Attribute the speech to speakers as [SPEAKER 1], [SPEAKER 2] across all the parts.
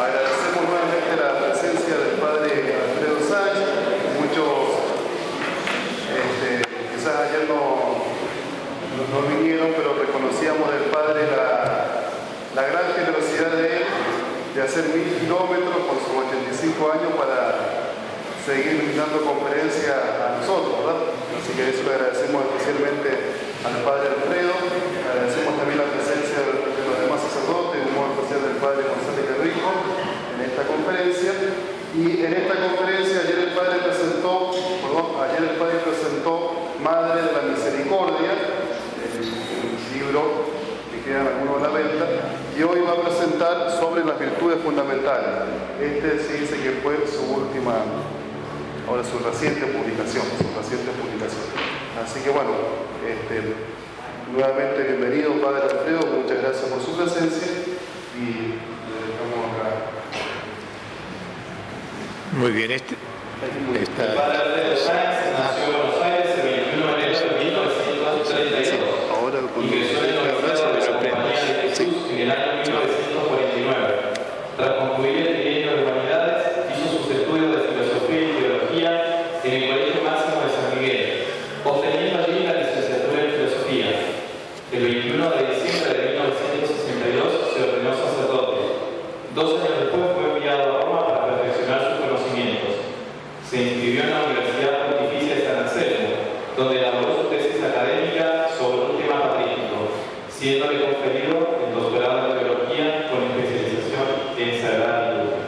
[SPEAKER 1] agradecemos nuevamente la presencia del Padre Alfredo Sánchez. Muchos este, quizás ayer no, no, vinieron, pero reconocíamos del Padre la, la gran generosidad de él de hacer mil kilómetros con sus 85 años para seguir brindando conferencia a nosotros, ¿verdad? Así que eso le agradecemos especialmente al Padre Alfredo, agradecemos también la presencia de los demás sacerdotes, un modo especial del Padre González Rico en esta conferencia. Y en esta conferencia ayer el Padre presentó, ayer el Padre presentó Madre de la Misericordia, el libro que queda algunos a la venta, y hoy va a presentar sobre las virtudes fundamentales. Este sí dice que fue su última ahora su reciente publicación, su reciente publicación. Así que bueno, este, nuevamente bienvenido Padre Alfredo, muchas gracias por su presencia y le dejamos acá.
[SPEAKER 2] Muy bien, este,
[SPEAKER 3] esta... El Padre Alfredo Sáenz nació en Buenos Aires el 21 de enero de 1932 ahora, ingresó en la Universidad de la Compañía de Jesús en el año 1949. Tras concluir el trienio de humanidades, hizo sus estudios de filosofía y en el Colegio Máximo de San Miguel, obteniendo allí la licenciatura en Filosofía. El 21 de diciembre de 1962 se ordenó sacerdote. Dos años después fue enviado a Roma para perfeccionar sus conocimientos. Se inscribió en la Universidad Pontificia de San Anselmo, donde elaboró su tesis académica sobre un tema patrístico, siéndole conferido el doctorado en teología con especialización en Sagrada Liturgia.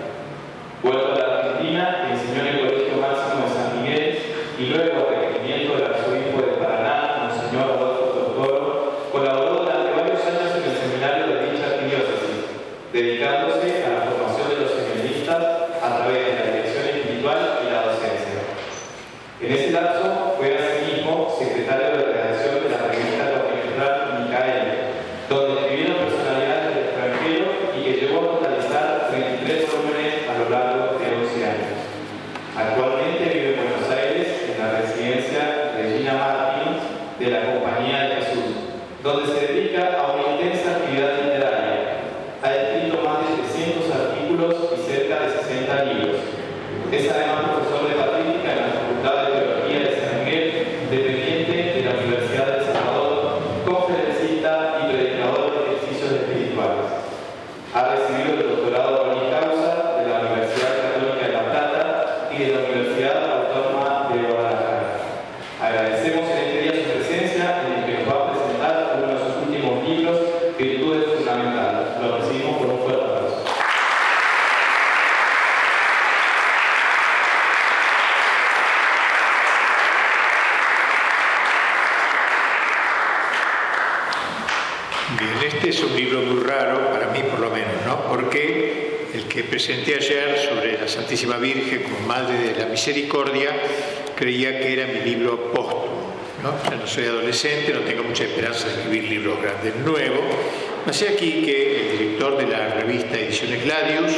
[SPEAKER 3] Vuelto a la Argentina, enseñó en el Colegio Máximo de San Miguel y luego, a requerimiento del arzobispo de Paraná, Monseñor Adolfo Tortoro, colaboró durante varios años en el seminario de dicha arquidiócesis, dedicándose a la formación de los seminaristas a través de la dirección espiritual y la docencia. En ese lapso fue asimismo secretario de redacción de la revista Continental Micael, donde escribieron personalidades del extranjero y que llegó a totalizar 33 volúmenes a lo largo de 11 años. Actualmente vive en Buenos Aires, en la residencia Regina Martín de la Compañía de Jesús, donde se dedica a una intensa actividad literaria. Ha escrito más de 300 artículos y cerca de 60 libros. Es además profesor de patrística en la Facultad de Teología de San Miguel, dependiente de la Universidad de Salvador, conferencista y predicador de ejercicios espirituales. Ha recibido el doctorado en causa de la Universidad Católica de La Plata y de la Universidad Autónoma de Guadalajara. Agradecemos en este día su presencia en el que nos va a presentar uno de sus últimos libros, Virtudes Fundamentales. Lo recibimos con un fuerte aplauso.
[SPEAKER 2] Bien, este es un libro muy raro, para mí por lo menos, ¿no? Porque el que presenté ayer sobre la Santísima Virgen como Madre de la Misericordia, creía que era mi libro póstumo. ¿no? No soy adolescente, no tengo mucha esperanza de escribir libros grandes nuevos. Así aquí que el director de la revista Ediciones Gladius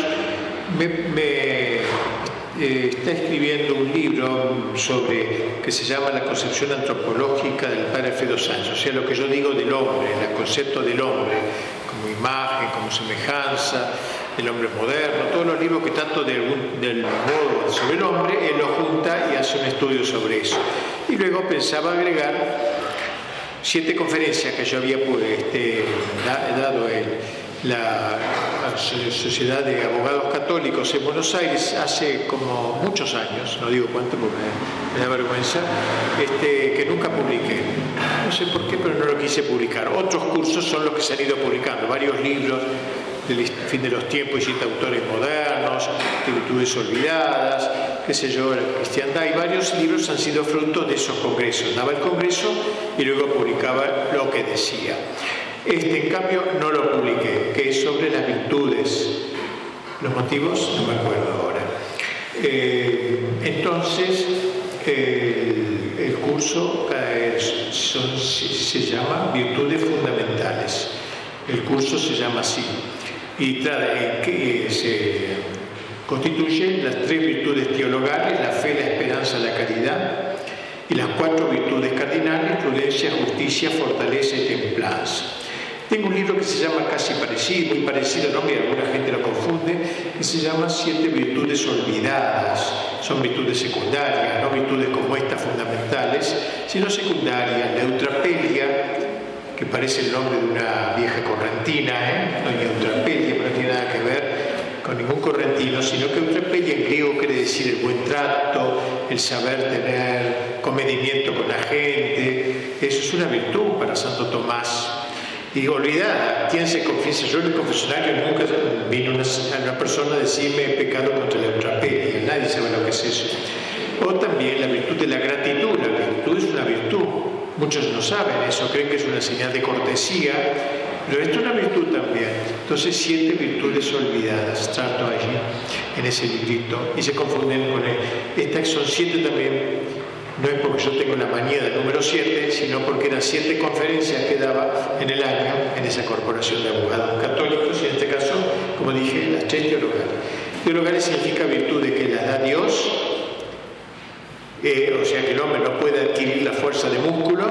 [SPEAKER 2] me, me eh, está escribiendo un libro sobre que se llama La concepción antropológica del padre Alfredo Sánchez, o sea, lo que yo digo del hombre, el concepto del hombre, como imagen, como semejanza, el hombre moderno, todos los libros que tanto del, del modo sobre el hombre, él lo junta y hace un estudio sobre eso. Y luego pensaba agregar siete conferencias que yo había pues, este, dado en la Sociedad de Abogados Católicos en Buenos Aires hace como muchos años, no digo cuánto porque me, da vergüenza, este, que nunca publiqué. No sé por qué, pero no lo quise publicar. Otros cursos son los que se han ido publicando, varios libros del fin de los tiempos y siete autores modernos, de virtudes olvidadas, qué sé yo, la cristiandad, y varios libros han sido fruto de esos congresos. Daba el congreso y luego publicaba lo que decía. Este, en cambio, no lo publiqué, que es sobre las virtudes. Los motivos no me acuerdo ahora. Eh, entonces, el, curso se llama Virtudes Fundamentales. El curso se llama así y trae, que se constituyen las tres virtudes teologales, la fe, la esperanza, la caridad, y las cuatro virtudes cardinales, prudencia, justicia, fortaleza y templanza. Tengo un libro que se llama casi parecido, muy parecido, ¿no? que alguna gente lo confunde, que se llama Siete Virtudes Olvidadas. Son virtudes secundarias, no virtudes como estas fundamentales, sino secundarias. La eutrapelia, que parece el nombre de una vieja correntina, ¿eh? no hay eutrapelia, no tiene nada que ver con ningún correntino, sino que eutrapelia en griego quiere decir el buen trato, el saber tener comedimiento con la gente. Eso es una virtud para Santo Tomás. Y olvidada, ¿quién se confiesa? Yo en el confesionario nunca vino una, una persona a decirme he pecado contra la eutrapelia, nadie sabe lo que es eso. O también la virtud de la gratitud, la virtud es una virtud. Muchos no saben eso, creen que es una señal de cortesía, pero esto es una virtud también. Entonces, siete virtudes olvidadas trato allí en ese librito y se confunden con él. Estas son siete también no es porque yo tengo la manía del número 7, sino porque eran siete conferencias que daba en el año en esa corporación de abogados católicos, y en este caso, como dije, las tres teologales. Teologales significa virtudes que las da Dios, o sea que el hombre no puede adquirir la fuerza de músculo,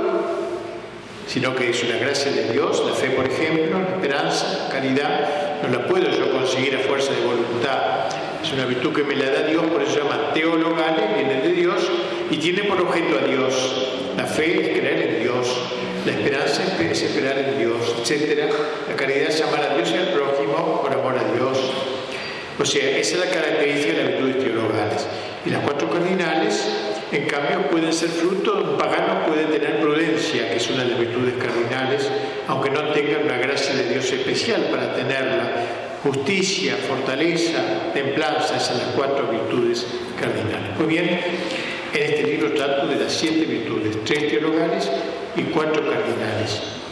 [SPEAKER 2] sino que es una gracia de Dios, la fe, por ejemplo, la esperanza, la caridad, no la puedo yo conseguir a fuerza de voluntad. Es una virtud que me la da Dios, por eso se llama teologales, viene de Dios, y tiene por objeto a Dios. La fe es creer en Dios, la esperanza es esperar en Dios, etc. La caridad es amar a Dios y al prójimo por amor a Dios. O sea, esa es la característica de las virtudes teologales. Y las cuatro cardinales, en cambio, pueden ser fruto, un pagano puede tener prudencia, que es una de las virtudes cardinales, aunque no tenga una gracia de Dios especial para tenerla. Justicia, fortaleza, templanza, esas son las cuatro virtudes cardinales. Muy bien, en este libro trato de las siete virtudes, tres teologales y cuatro cardinales.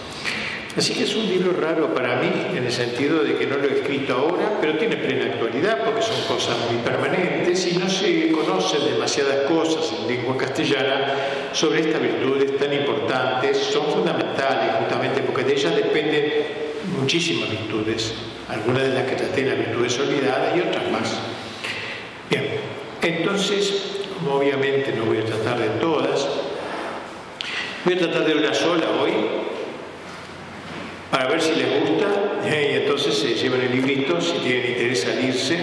[SPEAKER 2] Así que es un libro raro para mí, en el sentido de que no lo he escrito ahora, pero tiene plena actualidad porque son cosas muy permanentes y no se conocen demasiadas cosas en lengua castellana sobre estas virtudes tan importantes, son fundamentales justamente porque de ellas dependen muchísimas virtudes, algunas de las que traté las virtudes olvidadas y otras más. Bien, entonces obviamente no voy a tratar de todas, voy a tratar de una sola hoy, para ver si les gusta, y entonces se llevan el librito si tienen interés salirse,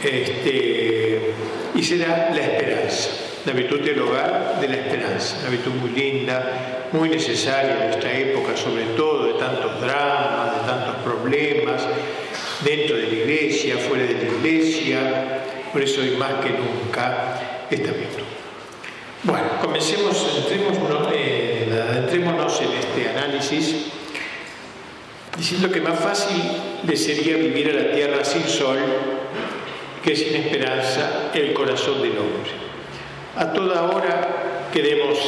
[SPEAKER 2] este, y será la esperanza, la virtud teologal de la esperanza, una virtud muy linda, muy necesaria en esta época, sobre todo de tantos dramas, de tantos problemas, dentro de la iglesia, fuera de la iglesia, por eso hoy más que nunca esta virtud. Bueno, comencemos, entrémonos, eh, entrémonos en este análisis diciendo que más fácil le sería vivir a la tierra sin sol que sin esperanza el corazón del hombre. A toda hora queremos,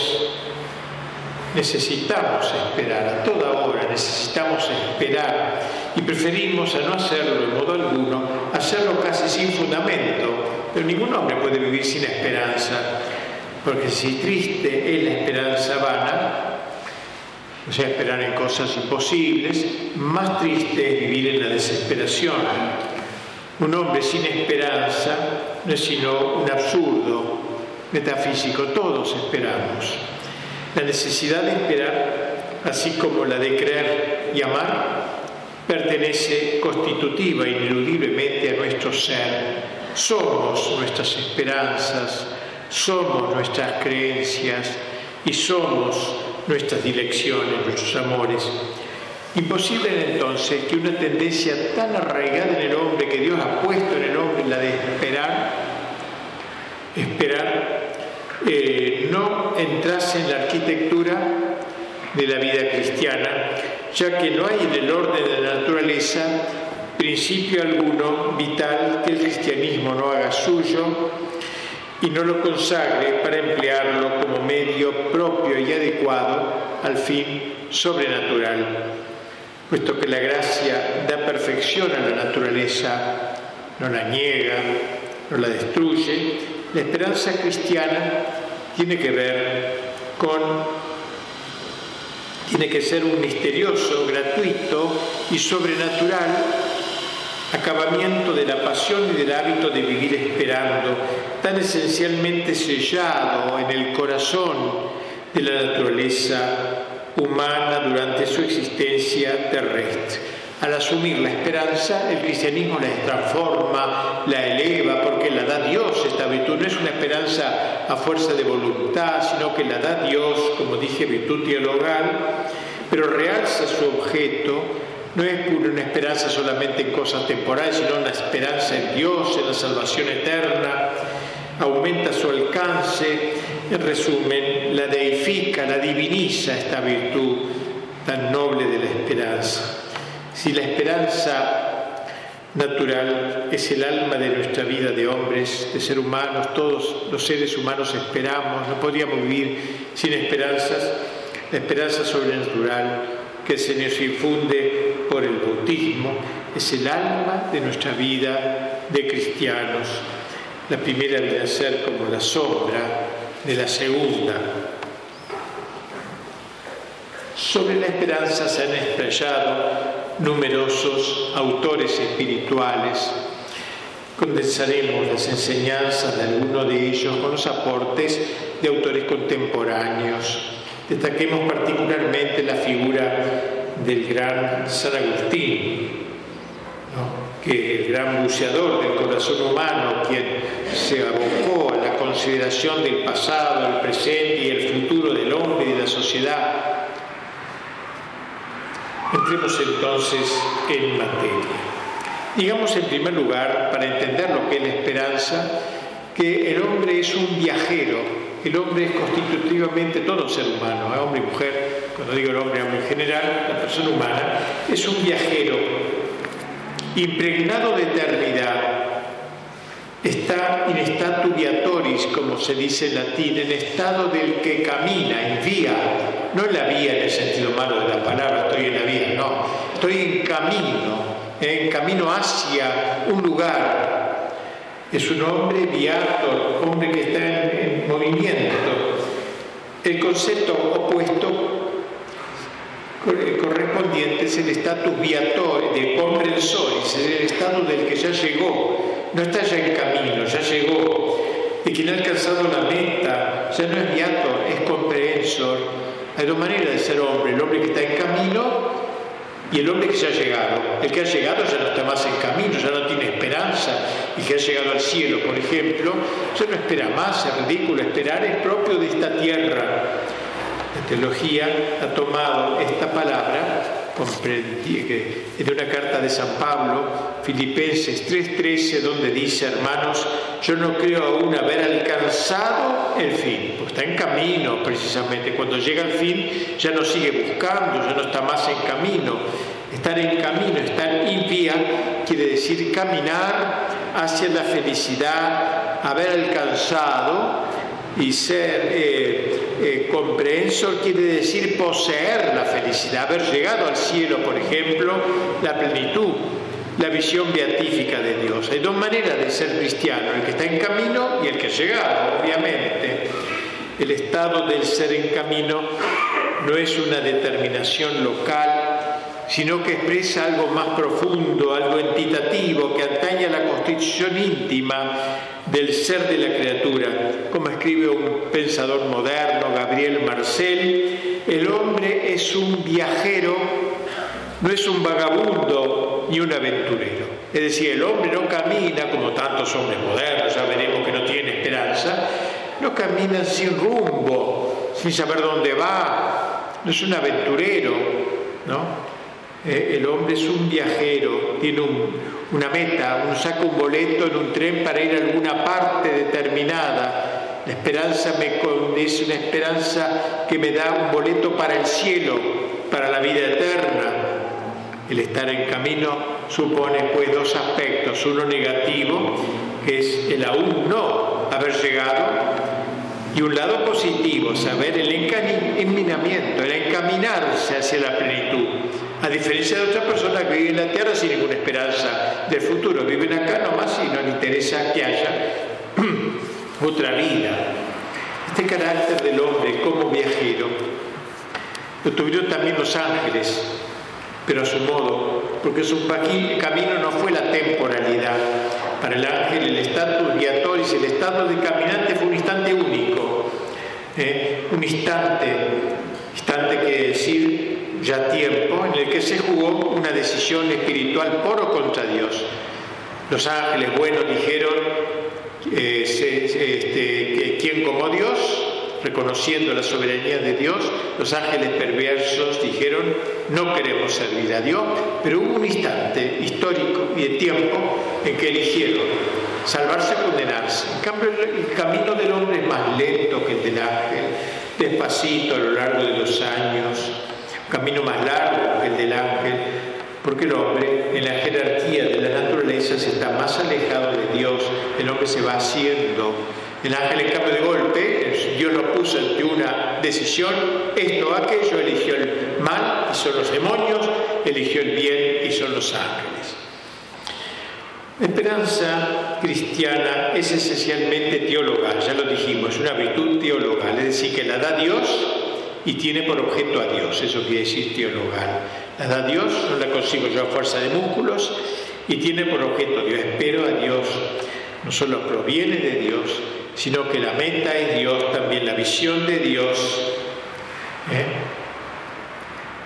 [SPEAKER 2] necesitamos esperar, a toda hora necesitamos esperar. Y preferimos a no hacerlo de modo alguno, hacerlo casi sin fundamento, pero ningún hombre puede vivir sin esperanza, porque si triste es la esperanza vana, o sea, esperar en cosas imposibles, más triste es vivir en la desesperación. Un hombre sin esperanza no es sino un absurdo metafísico, todos esperamos. La necesidad de esperar, así como la de creer y amar, pertenece constitutiva ineludiblemente a nuestro ser. Somos nuestras esperanzas, somos nuestras creencias y somos nuestras direcciones, nuestros amores. Imposible entonces que una tendencia tan arraigada en el hombre que Dios ha puesto en el hombre, la de esperar, esperar, eh, no entrase en la arquitectura de la vida cristiana, ya que no hay en el orden de la naturaleza principio alguno vital que el cristianismo no haga suyo y no lo consagre para emplearlo como medio propio y adecuado al fin sobrenatural, puesto que la gracia da perfección a la naturaleza, no la niega, no la destruye, la esperanza cristiana tiene que ver con tiene que ser un misterioso, gratuito y sobrenatural acabamiento de la pasión y del hábito de vivir esperando, tan esencialmente sellado en el corazón de la naturaleza humana durante su existencia terrestre. Al asumir la esperanza, el cristianismo la transforma, la eleva, porque la da Dios esta virtud. No es una esperanza a fuerza de voluntad, sino que la da Dios, como dije, virtud teologal, pero realza su objeto. No es una esperanza solamente en cosas temporales, sino una esperanza en Dios, en la salvación eterna. Aumenta su alcance. En resumen, la deifica, la diviniza esta virtud tan noble de la esperanza. Si la esperanza natural es el alma de nuestra vida de hombres, de seres humanos, todos los seres humanos esperamos, no podríamos vivir sin esperanzas, la esperanza sobrenatural que se nos infunde por el bautismo es el alma de nuestra vida de cristianos. La primera viene ser como la sombra de la segunda. Sobre la esperanza se han explayado numerosos autores espirituales. Condensaremos las enseñanzas de algunos de ellos con los aportes de autores contemporáneos. Destaquemos particularmente la figura del gran San Agustín, que el gran buceador del corazón humano, quien se abocó a la consideración del pasado, el presente y el futuro del hombre y de la sociedad, Entremos entonces en materia. Digamos en primer lugar, para entender lo que es la esperanza, que el hombre es un viajero, el hombre es constitutivamente todo ser humano, ¿eh? hombre y mujer, cuando digo el hombre, hombre en general, la persona humana, es un viajero impregnado de eternidad, está in statu viatoris, como se dice en latín, en estado del que camina, en vía, no en la vía en el sentido malo de la palabra, estoy en la vía, no, estoy en camino, en camino hacia un lugar. Es un hombre viator, hombre que está en, movimiento. El concepto opuesto es el estatus viator, de comprensoris, es el estado del que ya llegó, no está ya en camino, ya llegó. Y quien ha alcanzado la meta ya no es viator, es comprehensor. Hay dos maneras de ser hombre, el hombre que está en camino y el hombre que ya ha llegado. El que ha llegado ya no está más en camino, ya no tiene esperanza. El que ha llegado al cielo, por ejemplo, ya no espera más, es ridículo esperar, es propio de esta tierra. La teología ha tomado esta palabra comprendí que en una carta de San Pablo, Filipenses 3:13, donde dice, hermanos, yo no creo aún haber alcanzado el fin, pues está en camino precisamente, cuando llega al fin ya no sigue buscando, ya no está más en camino. Estar en camino, estar in vía, quiere decir caminar hacia la felicidad, haber alcanzado y ser eh, eh, quiere decir poseer la felicidad, haber llegado al cielo, por ejemplo, la plenitud, la visión beatífica de Dios. Hay dos maneras de ser cristiano, el que está en camino y el que ha llegado, obviamente. El estado del ser en camino no es una determinación local, sino que expresa algo más profundo, algo entitativo, que atañe a la constitución íntima del ser de la criatura. Como escribe un pensador moderno, Gabriel Marcel, el hombre es un viajero, no es un vagabundo ni un aventurero. Es decir, el hombre no camina como tantos hombres modernos, ya veremos que no tiene esperanza, no camina sin rumbo, sin saber dónde va, no es un aventurero, ¿no? Eh, el hombre es un viajero, tiene una meta, uno saca un boleto en un tren para ir a alguna parte determinada. La esperanza me es una esperanza que me da un boleto para el cielo, para la vida eterna. El estar en camino supone pues dos aspectos, uno negativo, que es el aún no haber llegado, y un lado positivo, saber el encaminamiento, el encaminarse hacia la plenitud. A diferencia de otras personas que viven en la tierra sin ninguna esperanza del futuro, viven acá nomás y no les interesa que haya otra vida. Este carácter del hombre como viajero lo tuvieron también los ángeles, pero a su modo, porque su camino no fue la temporalidad. Para el ángel el estatus guiatoris, el estado de caminante fue un instante único, ¿eh? un instante, instante que decir ya tiempo en el que se jugó una decisión espiritual por o contra Dios. Los ángeles buenos dijeron eh, este, que quien como Dios, reconociendo la soberanía de Dios, los ángeles perversos dijeron no queremos servir a Dios, pero hubo un instante histórico y de tiempo en que eligieron salvarse o condenarse. En cambio, el camino del hombre es más lento que el del ángel, despacito a lo largo de los años, un camino más largo que el del ángel, porque el hombre en la jerarquía de la naturaleza se está más alejado de Dios, el hombre se va haciendo. El ángel en cambio de golpe, Dios lo puso ante una decisión, esto o aquello, eligió el mal y son los demonios, eligió el bien y son los ángeles. La esperanza cristiana es esencialmente teologal, ya lo dijimos, es una virtud teologal, es decir, que la da Dios y tiene por objeto a Dios, eso quiere decir teologal. La da Dios, no la consigo yo a fuerza de músculos y tiene por objeto a Dios. Espero a Dios, no solo proviene de Dios, sino que la meta es Dios, también la visión de Dios. ¿eh?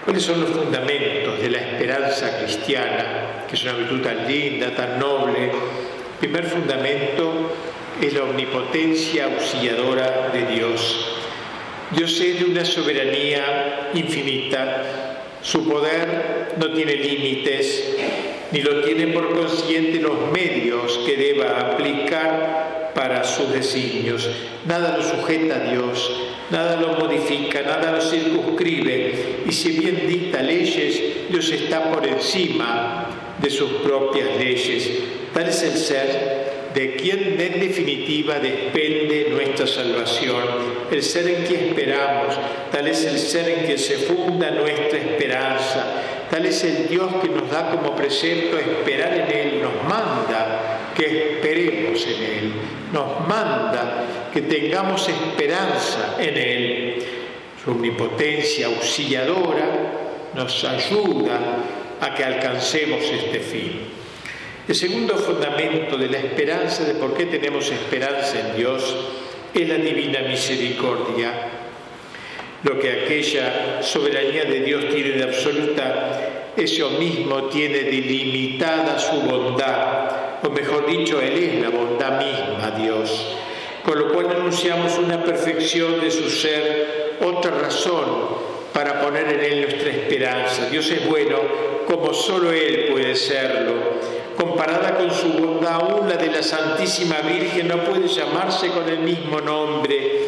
[SPEAKER 2] ¿Cuáles son los fundamentos de la esperanza cristiana, que es una virtud tan linda, tan noble? El primer fundamento es la omnipotencia auxiliadora de Dios. Dios es de una soberanía infinita, su poder no tiene límites, ni lo tiene por consciente los medios que deba aplicar para sus designios. Nada lo sujeta a Dios, nada lo modifica, nada lo circunscribe. Y si bien dicta leyes, Dios está por encima de sus propias leyes. Tal es el ser de quien en definitiva depende nuestra salvación, el ser en que esperamos, tal es el ser en que se funda nuestra esperanza, tal es el Dios que nos da como precepto esperar en Él, nos manda que esperemos en Él, nos manda que tengamos esperanza en Él. Su omnipotencia auxiliadora nos ayuda a que alcancemos este fin. El segundo fundamento de la esperanza, de por qué tenemos esperanza en Dios, es la divina misericordia. Lo que aquella soberanía de Dios tiene de absoluta, eso mismo tiene delimitada su bondad, o mejor dicho, Él es la bondad misma, Dios. Con lo cual anunciamos una perfección de su ser, otra razón para poner en Él nuestra esperanza. Dios es bueno como solo Él puede serlo comparada con su bondad, aún la de la Santísima Virgen no puede llamarse con el mismo nombre,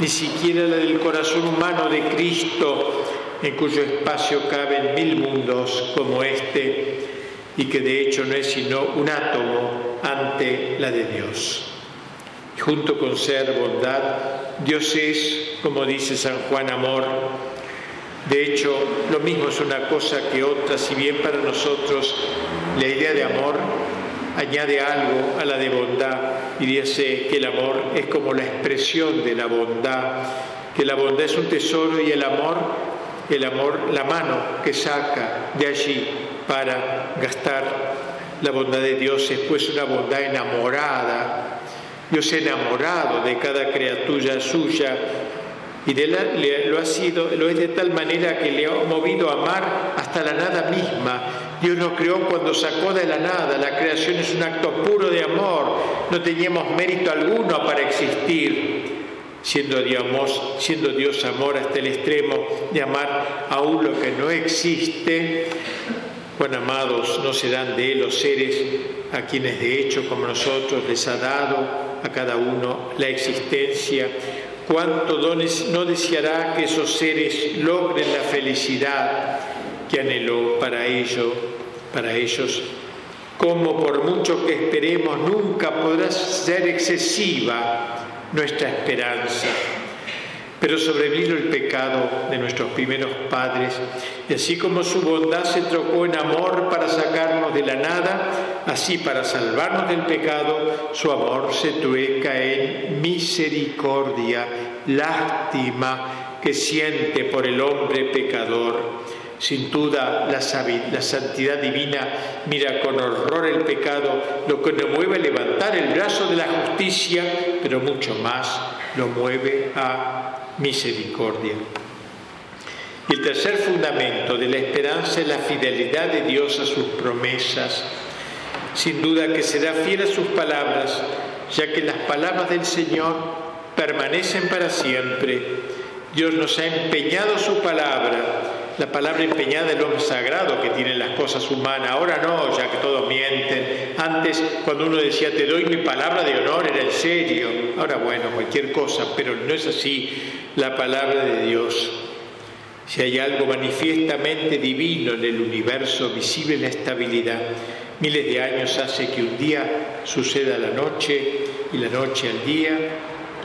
[SPEAKER 2] ni siquiera la del corazón humano de Cristo, en cuyo espacio caben mil mundos como este, y que de hecho no es sino un átomo ante la de Dios. junto con ser bondad, Dios es, como dice San Juan Amor, de hecho, lo mismo es una cosa que otra, si bien para nosotros la idea de amor añade algo a la de bondad y dice que el amor es como la expresión de la bondad, que la bondad es un tesoro y el amor, el amor, la mano que saca de allí para gastar la bondad de Dios es pues una bondad enamorada. Dios enamorado de cada criatura suya y de lo ha sido, lo es de tal manera que le ha movido a amar hasta la nada misma. Dios nos creó cuando sacó de la nada. La creación es un acto puro de amor. No teníamos mérito alguno para existir. Siendo Dios, siendo Dios amor hasta el extremo de amar aún lo que no existe, cuán amados no serán de Él los seres a quienes de hecho como nosotros les ha dado a cada uno la existencia cuánto no deseará que esos seres logren la felicidad que anheló para para ellos. Como por mucho que esperemos, nunca podrá ser excesiva nuestra esperanza. Pero sobrevino el pecado de nuestros primeros padres, y así como su bondad se trocó en amor para sacarnos de la nada, así para salvarnos del pecado, su amor se trueca en misericordia, lástima que siente por el hombre pecador. Sin duda, la, santidad divina mira con horror el pecado, lo que nos mueve a levantar el brazo de la justicia, pero mucho más lo mueve a misericordia. El tercer fundamento de la esperanza es la fidelidad de Dios a sus promesas. Sin duda que será fiel a sus palabras, ya que las palabras del Señor permanecen para siempre. Dios nos ha empeñado su palabra la palabra empeñada es lo sagrado que tienen las cosas humanas. Ahora no, ya que todos mienten. Antes, cuando uno decía, te doy mi palabra de honor, era en serio. Ahora, bueno, cualquier cosa, pero no es así la palabra de Dios. Si hay algo manifiestamente divino en el universo, visible la estabilidad. Miles de años hace que un día suceda la noche y la noche al día,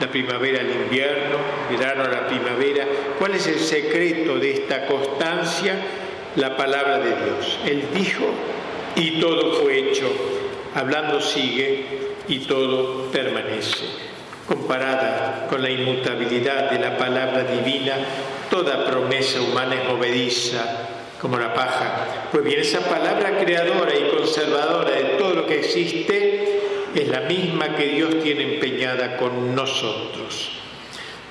[SPEAKER 2] la primavera al invierno, verano a la primavera. ¿Cuál es el secreto de esta constancia? La palabra de Dios. Él dijo y todo fue hecho. Hablando sigue y todo permanece. Comparada con la inmutabilidad de la palabra divina, toda promesa humana es movediza como la paja. Pues bien, esa palabra creadora y conservadora de todo lo que existe es la misma que Dios tiene empeñada con nosotros.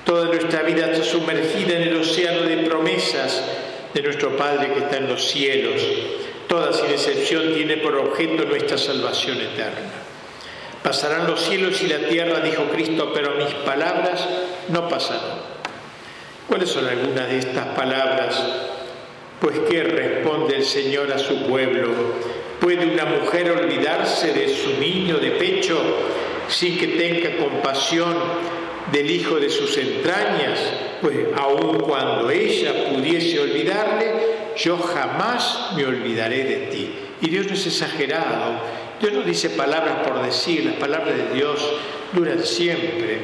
[SPEAKER 2] Toda nuestra vida está sumergida en el océano de promesas de nuestro Padre que está en los cielos. Toda sin excepción tiene por objeto nuestra salvación eterna. Pasarán los cielos y la tierra, dijo Cristo, pero mis palabras no pasarán. ¿Cuáles son algunas de estas palabras? Pues ¿qué responde el Señor a su pueblo? ¿Puede una mujer olvidarse de su niño de pecho sin que tenga compasión del hijo de sus entrañas? Pues aun cuando ella pudiese olvidarle, yo jamás me olvidaré de ti. Y Dios no es exagerado, Dios no dice palabras por decir, las palabras de Dios duran siempre.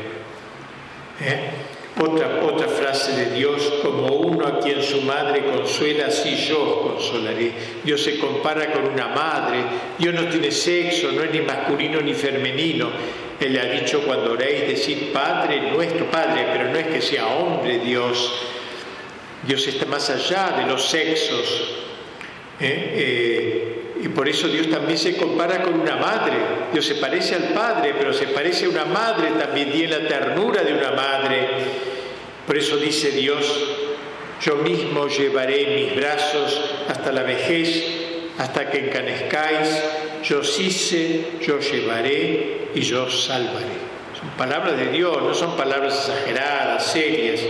[SPEAKER 2] ¿Eh? Otra, otra frase de Dios, como uno a quien su madre consuela, así yo consolaré. Dios se compara con una madre, Dios no tiene sexo, no es ni masculino ni femenino. Él le ha dicho cuando oréis, decir Padre nuestro, Padre, pero no es que sea hombre Dios. Dios está más allá de los sexos. ¿eh? Eh, y por eso Dios también se compara con una madre. Dios se parece al Padre, pero se parece a una madre, también tiene la ternura de una madre. Por eso dice Dios, yo mismo llevaré mis brazos hasta la vejez, hasta que encanezcáis, yo sí sé, yo llevaré y yo salvaré. Son palabras de Dios, no son palabras exageradas, serias.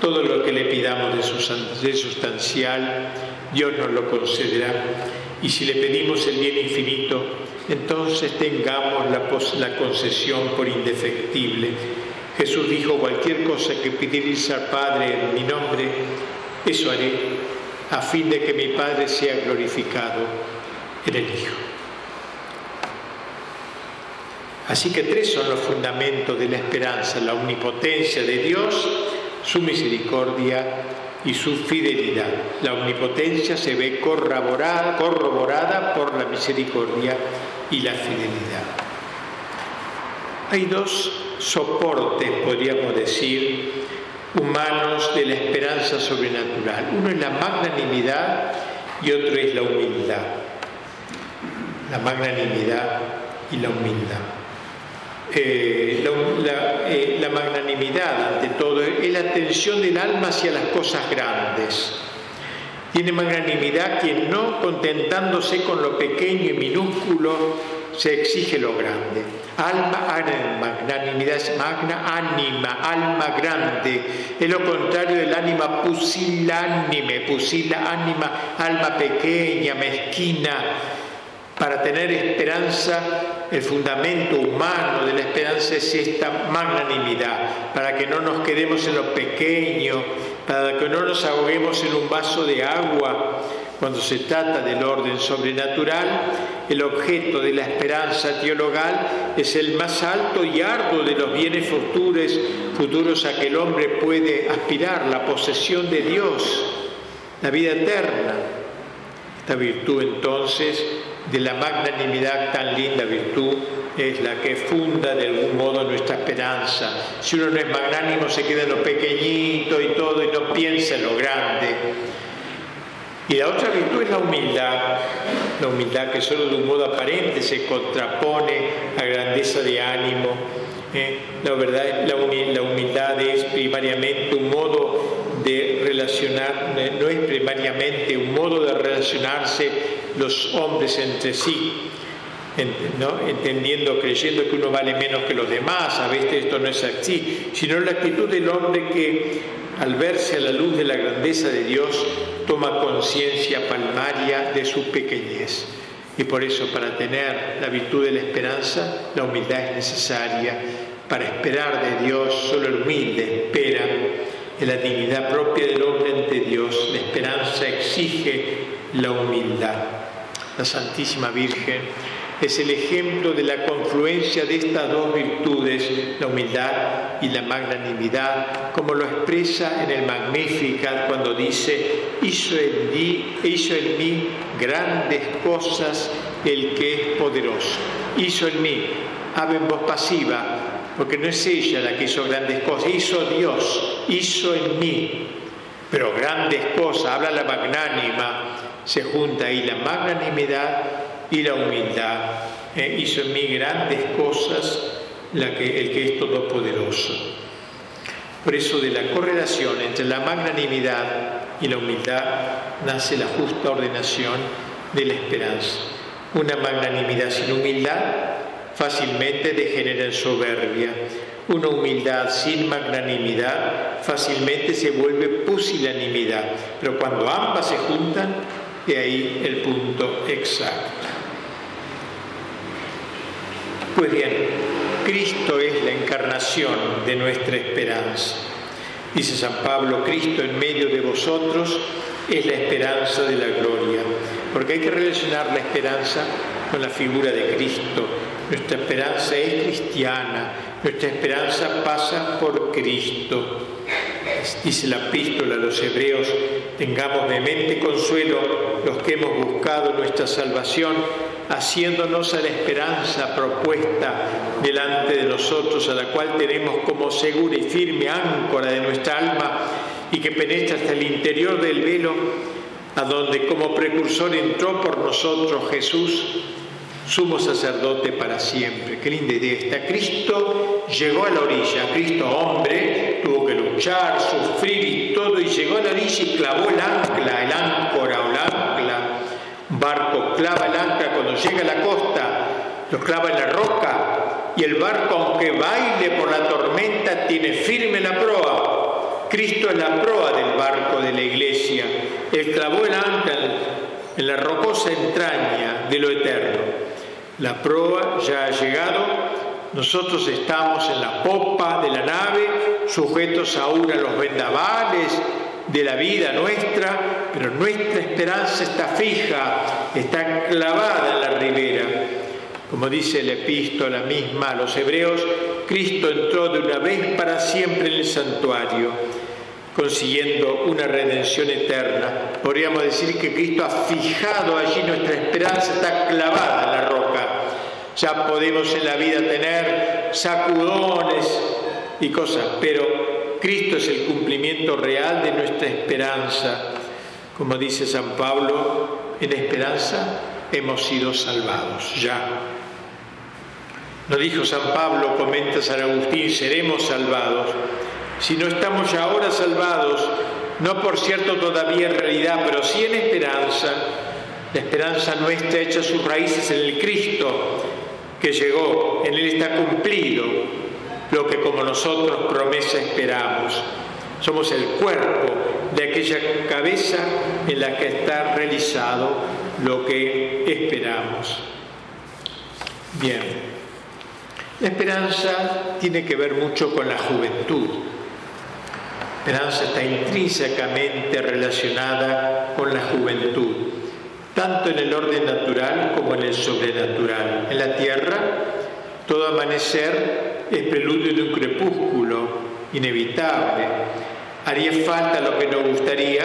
[SPEAKER 2] Todo lo que le pidamos de sustancial, Dios nos lo concederá y si le pedimos el bien infinito, entonces tengamos la, concesión por indefectible. Jesús dijo, cualquier cosa que pidierais al Padre en mi nombre, eso haré, a fin de que mi Padre sea glorificado en el Hijo. Así que tres son los fundamentos de la esperanza, la omnipotencia de Dios, su misericordia y su fidelidad. La omnipotencia se ve corroborada, por la misericordia y la fidelidad. Hay dos soportes, podríamos decir, humanos de la esperanza sobrenatural. Uno es la magnanimidad y otro es la humildad. La magnanimidad y la humildad. Eh, eh, la, magnanimidad ante atención del alma hacia las cosas grandes. Tiene magnanimidad quien no, contentándose con lo pequeño y minúsculo, se exige lo grande. Alma, magnanimidad es magna, ánima, alma grande. Es lo contrario del ánima pusilánime, pusila, ánima, alma pequeña, mezquina para tener esperanza, el fundamento humano de la esperanza es esta magnanimidad, para que no nos quedemos en lo pequeño, para que no nos ahoguemos en un vaso de agua. Cuando se trata del orden sobrenatural, el objeto de la esperanza teologal es el más alto y arduo de los bienes futuros, futuros a que el hombre puede aspirar, la posesión de Dios, la vida eterna. Esta virtud entonces de la magnanimidad tan linda virtud es la que funda de algún modo nuestra esperanza. Si uno no es magnánimo se queda en lo pequeñito y todo y no piensa en lo grande. Y la otra virtud es la humildad, la humildad que solo de un modo aparente se contrapone a grandeza de ánimo. ¿eh? La verdad, la humildad es primariamente un modo de relacionar, no es primariamente un modo de relacionarse los hombres entre sí, ¿no? entendiendo, creyendo que uno vale menos que los demás, a veces esto no es así, sino la actitud del hombre que al verse a la luz de la grandeza de Dios toma conciencia palmaria de su pequeñez. Y por eso para tener la virtud de la esperanza, la humildad es necesaria. Para esperar de Dios, solo el humilde espera en la dignidad propia del hombre ante Dios. La esperanza exige la humildad. La Santísima Virgen es el ejemplo de la confluencia de estas dos virtudes, la humildad y la magnanimidad, como lo expresa en el Magnificat cuando dice, hizo en mí, hizo en mí grandes cosas el que es poderoso. Hizo en mí, habla en voz pasiva, porque no es ella la que hizo grandes cosas, hizo Dios, hizo en mí. Pero grandes cosas, habla la magnánima, se junta ahí la magnanimidad y la humildad. Eh, hizo en mí grandes cosas el que es todopoderoso. Por eso de la correlación entre la magnanimidad y la humildad nace la justa ordenación de la esperanza. Una magnanimidad sin humildad fácilmente degenera en soberbia. Una humildad sin magnanimidad fácilmente se vuelve pusilanimidad. Pero cuando ambas se juntan, de ahí el punto exacto. Pues bien, Cristo es la encarnación de nuestra esperanza. Dice San Pablo, Cristo en medio de vosotros es la esperanza de la gloria, porque hay que relacionar la esperanza con la figura de Cristo. Nuestra esperanza es cristiana, nuestra esperanza pasa por Cristo. Dice la epístola a los hebreos, tengamos de mente consuelo los que hemos buscado nuestra salvación haciéndonos a la esperanza propuesta delante de nosotros, a la cual tenemos como segura y firme áncora de nuestra alma y que penetra hasta el interior del velo, a donde como precursor entró por nosotros Jesús, sumo sacerdote para siempre. Qué linda idea esta. Cristo llegó a la orilla, Cristo hombre, tuvo que luchar, sufrir y todo, y llegó a la orilla y clavó el ancla, el áncora o la ancla barco clava el ancla cuando llega a la costa, lo clava en la roca y el barco, aunque baile por la tormenta, tiene firme la proa. Cristo es la proa del barco de la iglesia. Él clavó el ancla en la rocosa entraña de lo eterno. La proa ya ha llegado, nosotros estamos en la popa de la nave, sujetos aún a los vendavales, de la vida nuestra, pero nuestra esperanza está fija, está clavada en la ribera. Como dice la epístola misma a los hebreos, Cristo entró de una vez para siempre en el santuario, consiguiendo una redención eterna. Podríamos decir que Cristo ha fijado allí nuestra esperanza, está clavada en la roca. Ya podemos en la vida tener sacudones y cosas, pero Cristo es el cumplimiento real de nuestra esperanza. Como dice San Pablo, en esperanza hemos sido salvados ya. No dijo San Pablo, comenta San Agustín, seremos salvados. Si no estamos ya ahora salvados, no por cierto todavía en realidad, pero sí en esperanza, la esperanza nuestra echa sus raíces en el Cristo que llegó, en Él está cumplido, lo que como nosotros promesa esperamos. Somos el cuerpo de aquella cabeza en la que está realizado lo que esperamos. Bien, la esperanza tiene que ver mucho con la juventud. La esperanza está intrínsecamente relacionada con la juventud, tanto en el orden natural como en el sobrenatural. En la tierra, todo amanecer es preludio de un crepúsculo inevitable. Haría falta lo que nos gustaría,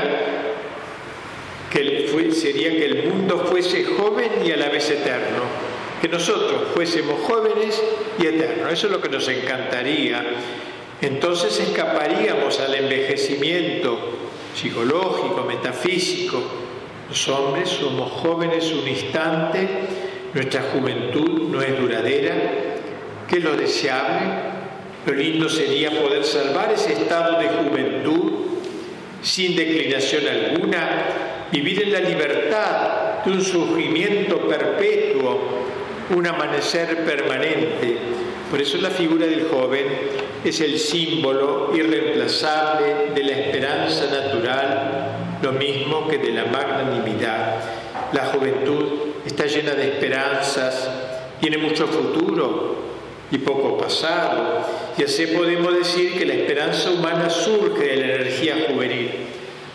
[SPEAKER 2] que sería que el mundo fuese joven y a la vez eterno, que nosotros fuésemos jóvenes y eternos. Eso es lo que nos encantaría. Entonces escaparíamos al envejecimiento psicológico, metafísico. Los hombres somos jóvenes un instante, nuestra juventud no es duradera, que lo deseable, lo lindo sería poder salvar ese estado de juventud sin declinación alguna, vivir en la libertad de un surgimiento perpetuo, un amanecer permanente. Por eso la figura del joven es el símbolo irreemplazable de la esperanza natural, lo mismo que de la magnanimidad. La juventud está llena de esperanzas, tiene mucho futuro y poco pasado, y así podemos decir que la esperanza humana surge de la energía juvenil,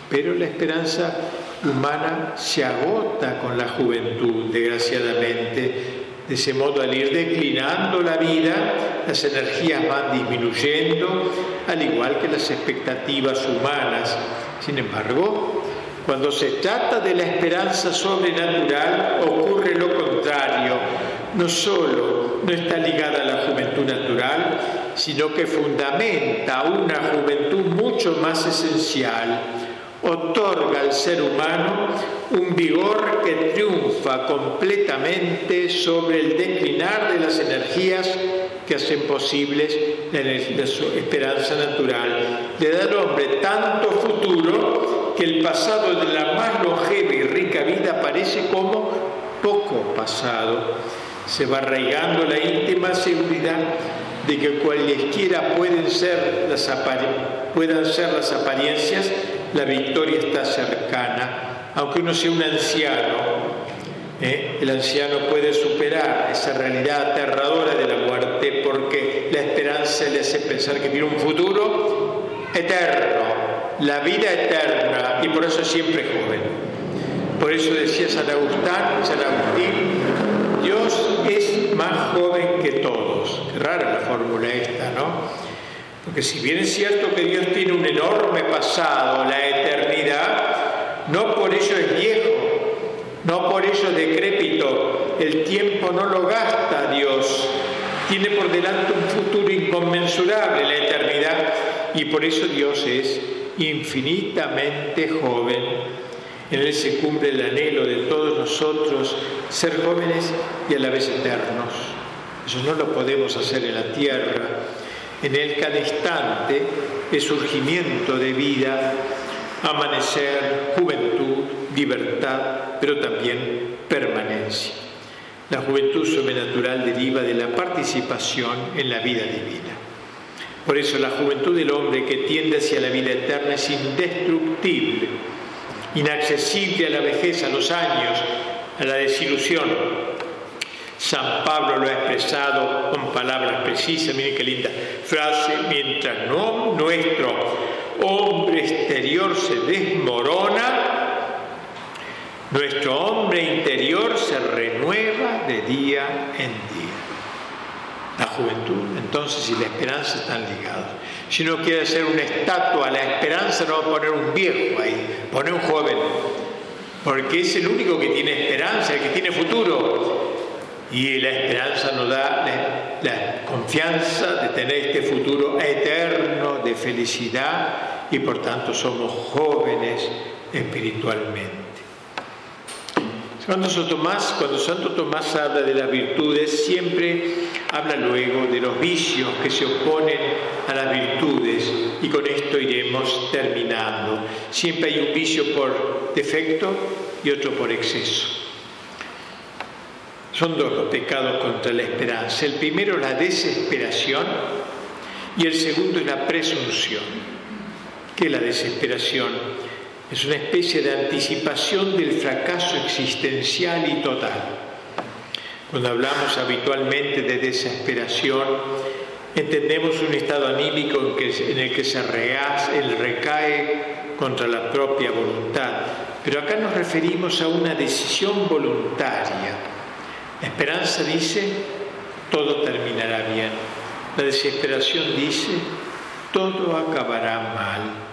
[SPEAKER 2] pero la esperanza humana se agota con la juventud, desgraciadamente. De ese modo, al ir declinando la vida, las energías van disminuyendo, al igual que las expectativas humanas. Sin embargo, cuando se trata de la esperanza sobrenatural, ocurre lo contrario. No solo no está ligada a la juventud natural, sino que fundamenta una juventud mucho más esencial. Otorga al ser humano un vigor que triunfa completamente sobre el declinar de las energías que hacen posibles la, esperanza natural. Le da al hombre tanto futuro que el pasado de la más longeva y rica vida parece como poco pasado. Se va arraigando la íntima seguridad de que cualesquiera pueden puedan ser las apariencias, la victoria está cercana. Aunque uno sea un anciano, ¿eh? el anciano puede superar esa realidad aterradora de la muerte porque la esperanza le hace pensar que tiene un futuro eterno, la vida eterna, y por eso siempre joven. Por eso decía San Agustín, San Agustín, Dios es más joven que todos. Qué rara la fórmula esta, ¿no? Porque si bien es cierto que Dios tiene un enorme pasado, la eternidad, no por ello es viejo, no por ello decrépito, el tiempo no lo gasta Dios, tiene por delante un futuro inconmensurable, la eternidad, y por eso Dios es infinitamente joven. En Él se cumple el anhelo de todos nosotros, ser jóvenes y a la vez eternos. Eso no lo podemos hacer en la tierra. En Él cada instante es surgimiento de vida, amanecer, juventud, libertad, pero también permanencia. La juventud sobrenatural deriva de la participación en la vida divina. Por eso la juventud del hombre que tiende hacia la vida eterna es indestructible, inaccesible a la vejez, a los años, a la desilusión. San Pablo lo ha expresado con palabras precisas, miren qué linda frase, mientras no nuestro hombre exterior se desmorona, nuestro hombre interior se renueva de día en día. La juventud, entonces, y la esperanza están ligados. Si uno quiere hacer una estatua la esperanza, no va a poner un viejo ahí, pone un joven, porque es el único que tiene esperanza, el que tiene futuro. Y la esperanza nos da la, la confianza de tener este futuro eterno de felicidad y por tanto somos jóvenes espiritualmente. Cuando Santo Tomás, habla de las virtudes, siempre habla luego de los vicios que se oponen a las virtudes y con esto iremos terminando. Siempre hay un vicio por defecto y otro por exceso. Son dos los pecados contra la esperanza. El primero la desesperación y el segundo es la presunción. ¿Qué es la desesperación? Es una especie de anticipación del fracaso existencial y total. Cuando hablamos habitualmente de desesperación, entendemos un estado anímico en, el que se recae contra la propia voluntad. Pero acá nos referimos a una decisión voluntaria. La esperanza dice, todo terminará bien. La desesperación dice, todo acabará mal.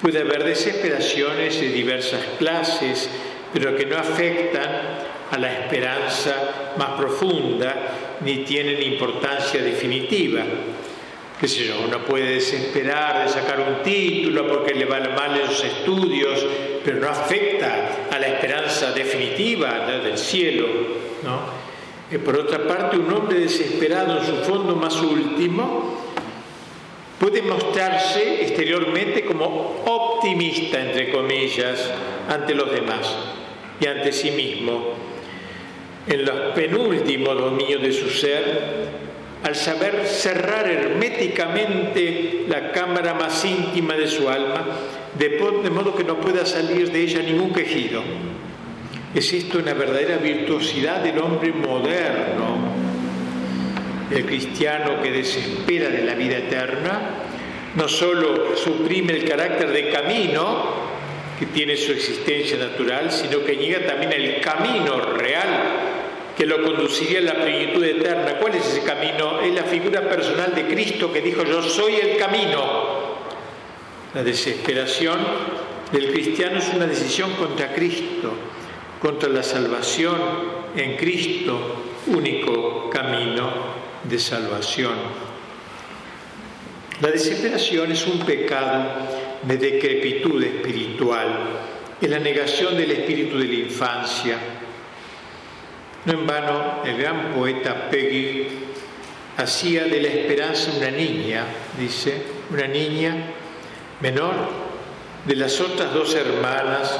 [SPEAKER 2] Puede haber desesperaciones de diversas clases, pero que no afectan a la esperanza más profunda ni tienen importancia definitiva. Que sé yo, uno puede desesperar de sacar un título porque le van mal en los estudios, pero no afecta a la esperanza definitiva del cielo. ¿no? Eh, por otra parte, un hombre desesperado en su fondo más último puede mostrarse exteriormente como optimista, entre comillas, ante los demás y ante sí mismo. En los penúltimos dominios de su ser, al saber cerrar herméticamente la cámara más íntima de su alma, de, modo que no pueda salir de ella ningún quejido. Es esto una verdadera virtuosidad del hombre moderno, el cristiano que desespera de la vida eterna, no solo suprime el carácter de camino que tiene su existencia natural, sino que niega también el camino real que lo conduciría a la plenitud eterna. ¿Cuál es ese camino? Es la figura personal de Cristo que dijo, yo soy el camino. La desesperación del cristiano es una decisión contra Cristo, contra la salvación en Cristo, único camino de salvación. La desesperación es un pecado de decrepitud espiritual, es la negación del espíritu de la infancia, no en vano, el gran poeta Peggy hacía de la esperanza una niña, dice, una niña menor de las otras dos hermanas,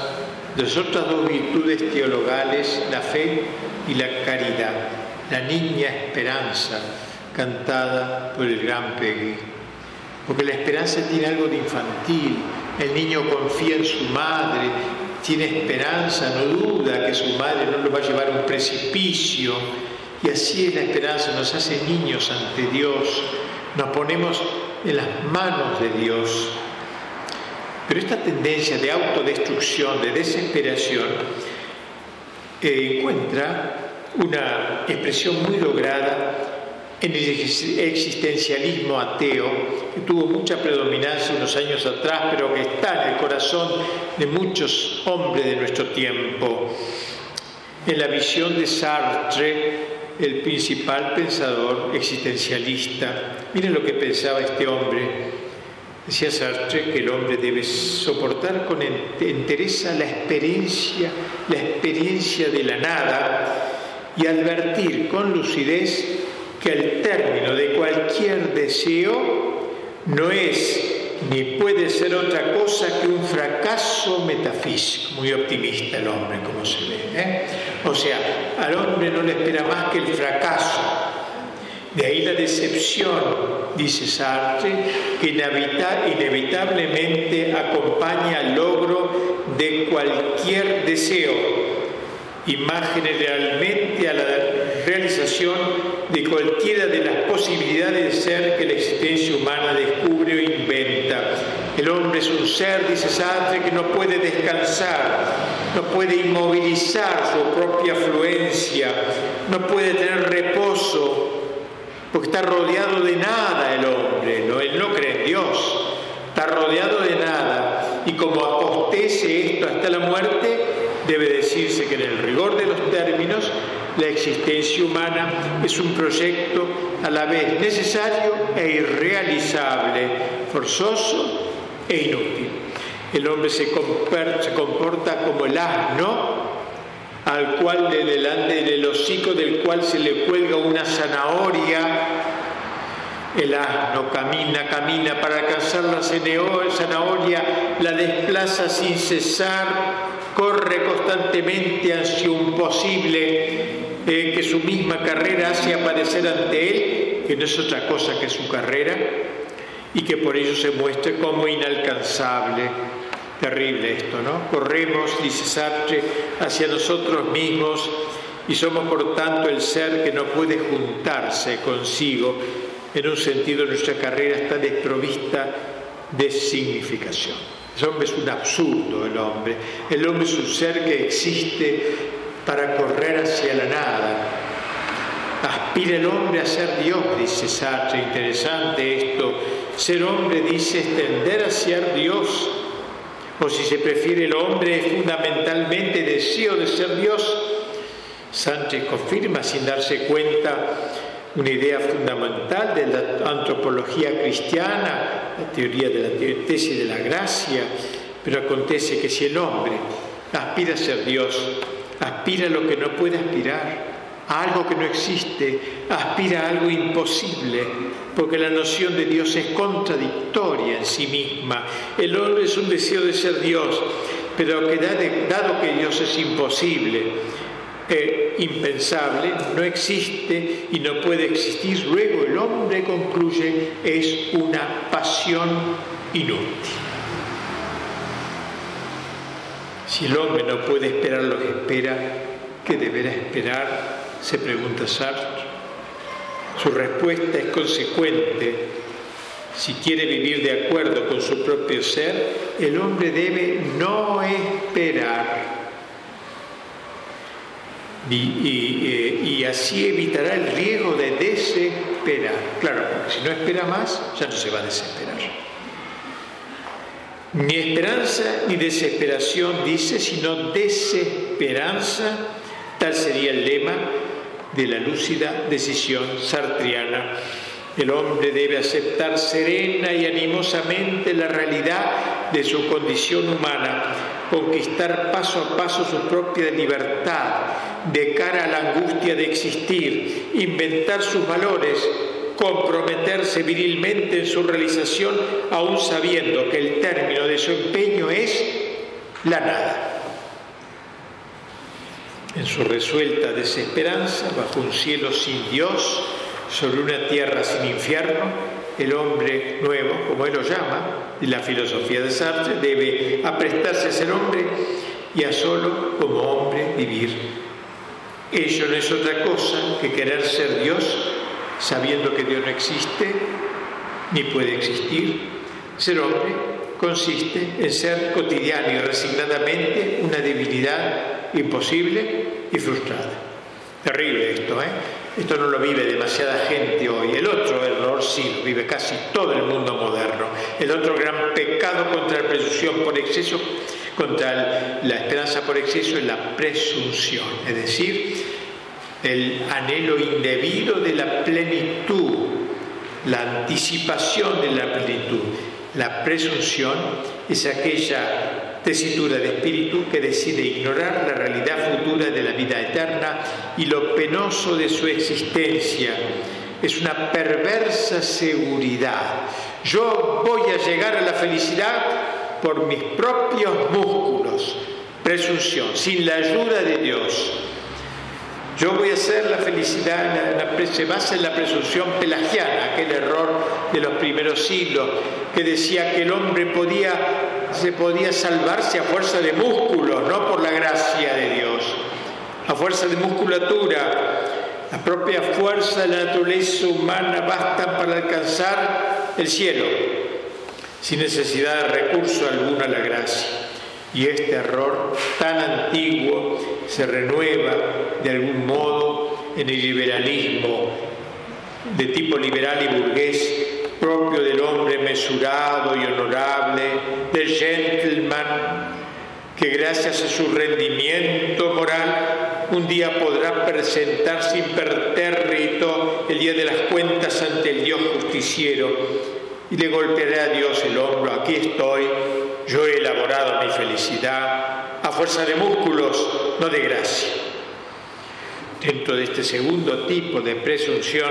[SPEAKER 2] de las otras dos virtudes teologales, la fe y la caridad, la niña esperanza, cantada por el gran Peggy. Porque la esperanza tiene algo de infantil, el niño confía en su madre, tiene esperanza, no duda que su madre no lo va a llevar a un precipicio. Y así es la esperanza, nos hace niños ante Dios, nos ponemos en las manos de Dios. Pero esta tendencia de autodestrucción, de desesperación, eh, encuentra una expresión muy lograda en el existencialismo ateo, que tuvo mucha predominancia unos años atrás, pero que está en el corazón de muchos hombres de nuestro tiempo. En la visión de Sartre, el principal pensador existencialista, miren lo que pensaba este hombre. Decía Sartre que el hombre debe soportar con entereza la experiencia, la experiencia de la nada y advertir con lucidez que el término de cualquier deseo no es ni puede ser otra cosa que un fracaso metafísico. Muy optimista el hombre, como se ve. ¿eh? O sea, al hombre no le espera más que el fracaso. De ahí la decepción, dice Sartre, que inevitablemente acompaña al logro de cualquier deseo y más generalmente a la realización de cualquiera de las posibilidades de ser que la existencia humana descubre o inventa. El hombre es un ser, dice Sartre, que no puede descansar, no puede inmovilizar su propia fluencia, no puede tener reposo, porque está rodeado de nada el hombre, ¿no? él no cree en Dios, está rodeado de nada, y como apostece esto hasta la muerte, debe decirse que en el rigor de los términos la existencia humana es un proyecto a la vez necesario e irrealizable, forzoso e inútil. El hombre se comporta como el asno al cual de delante del hocico del cual se le cuelga una zanahoria. El asno camina, camina para alcanzar la zanahoria, la desplaza sin cesar, corre constantemente hacia un posible que su misma carrera hace aparecer ante él, que no es otra cosa que su carrera, y que por ello se muestra como inalcanzable. Terrible esto, ¿no? Corremos, dice Sartre, hacia nosotros mismos y somos por tanto el ser que no puede juntarse consigo. En un sentido, nuestra carrera está desprovista de significación. El hombre es un absurdo, el hombre. El hombre es un ser que existe para correr hacia la nada. Aspira el hombre a ser Dios, dice Sartre. Interesante esto. Ser hombre dice extender hacia Dios. O si se prefiere, el hombre es fundamentalmente deseo de ser Dios. Sánchez confirma sin darse cuenta una idea fundamental de la antropología cristiana, la teoría de la tesis de la gracia, pero acontece que si el hombre aspira a ser Dios, aspira a lo que no puede aspirar, a algo que no existe, aspira a algo imposible, porque la noción de Dios es contradictoria en sí misma. El hombre es un deseo de ser Dios, pero dado que Dios es imposible, e impensable, no existe y no puede existir, luego el hombre concluye es una pasión inútil. Si el hombre no puede esperar lo que espera, ¿qué deberá esperar? Se pregunta Sartre. Su respuesta es consecuente. Si quiere vivir de acuerdo con su propio ser, el hombre debe no esperar. Y, eh, y, así evitará el riesgo de desesperar. Claro, porque si no espera más, ya no se va a desesperar. Ni esperanza ni desesperación, dice, sino desesperanza, tal sería el lema de la lúcida decisión sartriana. El hombre debe aceptar serena y animosamente la realidad de su condición humana, conquistar paso a paso su propia libertad de cara a la angustia de existir, inventar sus valores, comprometerse virilmente en su realización, aún sabiendo que el término de su empeño es la nada. En su resuelta desesperanza, bajo un cielo sin Dios, sobre una tierra sin infierno, el hombre nuevo, como él lo llama, de la filosofía de Sartre, debe aprestarse a ser hombre y a solo como hombre vivir. Ello no es otra cosa que querer ser Dios sabiendo que Dios no existe ni puede existir. Ser hombre consiste en ser cotidiano y resignadamente una debilidad imposible y frustrada. Terrible esto, ¿eh? Esto no lo vive demasiada gente hoy. El otro error sí lo vive casi todo el mundo moderno. El otro gran pecado contra la presunción por exceso, contra la esperanza por exceso es la presunción. Es decir, el anhelo indebido de la plenitud, la anticipación de la plenitud. La presunción es aquella tesitura de espíritu que decide ignorar la realidad futura de la vida eterna y lo penoso de su existencia. Es una perversa seguridad. Yo voy a llegar a la felicidad por mis propios músculos. Presunción, sin la ayuda de Dios. Yo voy a hacer la felicidad, se basa en la presunción pelagiana, aquel error de los primeros siglos, que decía que el hombre podía, se podía salvarse a fuerza de músculos, no por la gracia de Dios, a fuerza de musculatura. La propia fuerza de la naturaleza humana basta para alcanzar el cielo, sin necesidad de recurso alguno a la gracia. Y este error tan antiguo se renueva de algún modo en el liberalismo de tipo liberal y burgués propio del hombre mesurado y honorable, del gentleman, que gracias a su rendimiento moral un día podrá presentarse impertérrito el día de las cuentas ante el Dios justiciero y le golpeará a Dios el hombro, aquí estoy, yo he elaborado mi felicidad a fuerza de músculos, no de gracia. Dentro de este segundo tipo de presunción,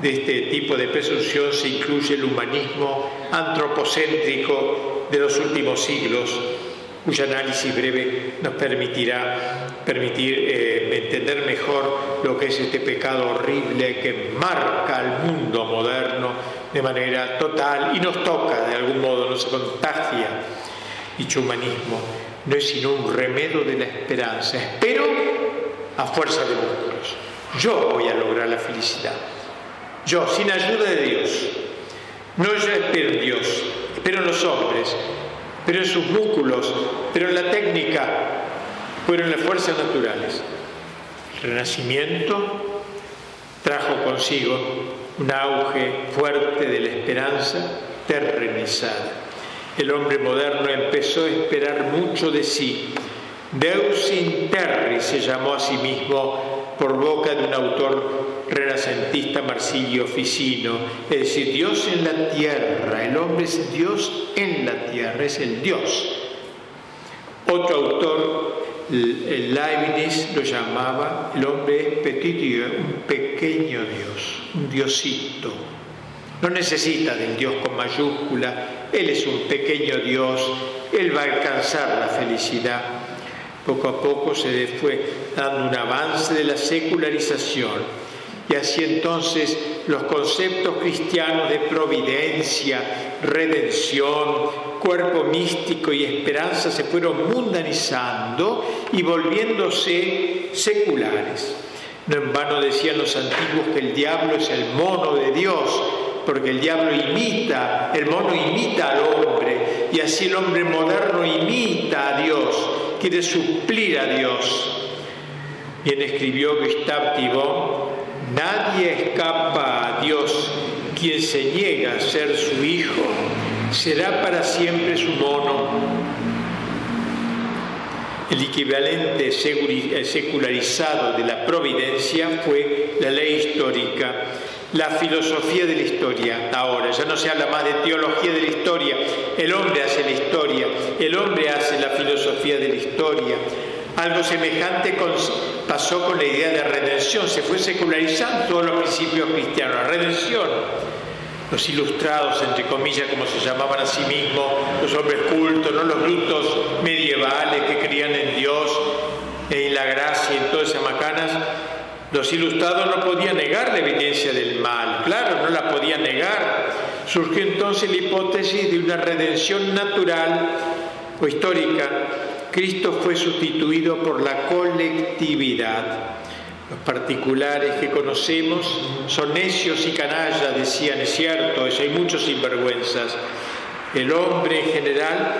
[SPEAKER 2] de este tipo de presunción se incluye el humanismo antropocéntrico de los últimos siglos, cuyo análisis breve nos permitirá permitir eh, entender mejor lo que es este pecado horrible que marca al mundo moderno de manera total y nos toca de algún modo, nos contagia. Dicho humanismo no es sino un remedio de la esperanza. Espero a fuerza de músculos. Yo voy a lograr la felicidad. Yo, sin ayuda de Dios. No yo espero en Dios, espero en los hombres, pero en sus músculos, pero en la técnica, pero en las fuerzas naturales. El renacimiento trajo consigo un auge fuerte de la esperanza terrenizada. El hombre moderno empezó a esperar mucho de sí. Deus in terri se llamó a sí mismo por boca de un autor renacentista Marsilio Ficino, es decir, Dios en la tierra, el hombre es Dios en la tierra, es el Dios. Otro autor Leibniz lo llamaba, el hombre es petit Dieu, un pequeño Dios, un diosito. No necesita del Dios con mayúscula, Él es un pequeño Dios, Él va a alcanzar la felicidad. Poco a poco se fue dando un avance de la secularización y así entonces los conceptos cristianos de providencia, redención, cuerpo místico y esperanza se fueron mundanizando y volviéndose seculares. No en vano decían los antiguos que el diablo es el mono de Dios, porque el diablo imita, el mono imita al hombre, y así el hombre moderno imita a Dios, quiere suplir a Dios. Bien escribió Gustave Thibon, nadie escapa a Dios, quien se niega a ser su hijo será para siempre su mono. El equivalente eh, secularizado de la providencia fue la ley histórica, la filosofía de la historia. Ahora ya no se habla más de teología de la historia, el hombre hace la historia, el hombre hace la filosofía de la historia. Algo semejante pasó con la idea de redención, se fue secularizando todos los principios cristianos, la redención los ilustrados, entre comillas, como se llamaban a sí mismos, los hombres cultos, ¿no? los brutos medievales que creían en Dios, en la gracia y en todas esas macanas, los ilustrados no podían negar la evidencia del mal, claro, no la podían negar. Surgió entonces la hipótesis de una redención natural o histórica. Cristo fue sustituido por la colectividad. Los particulares que conocemos son necios y canallas, decían, es cierto, hay muchos sinvergüenzas. El hombre en general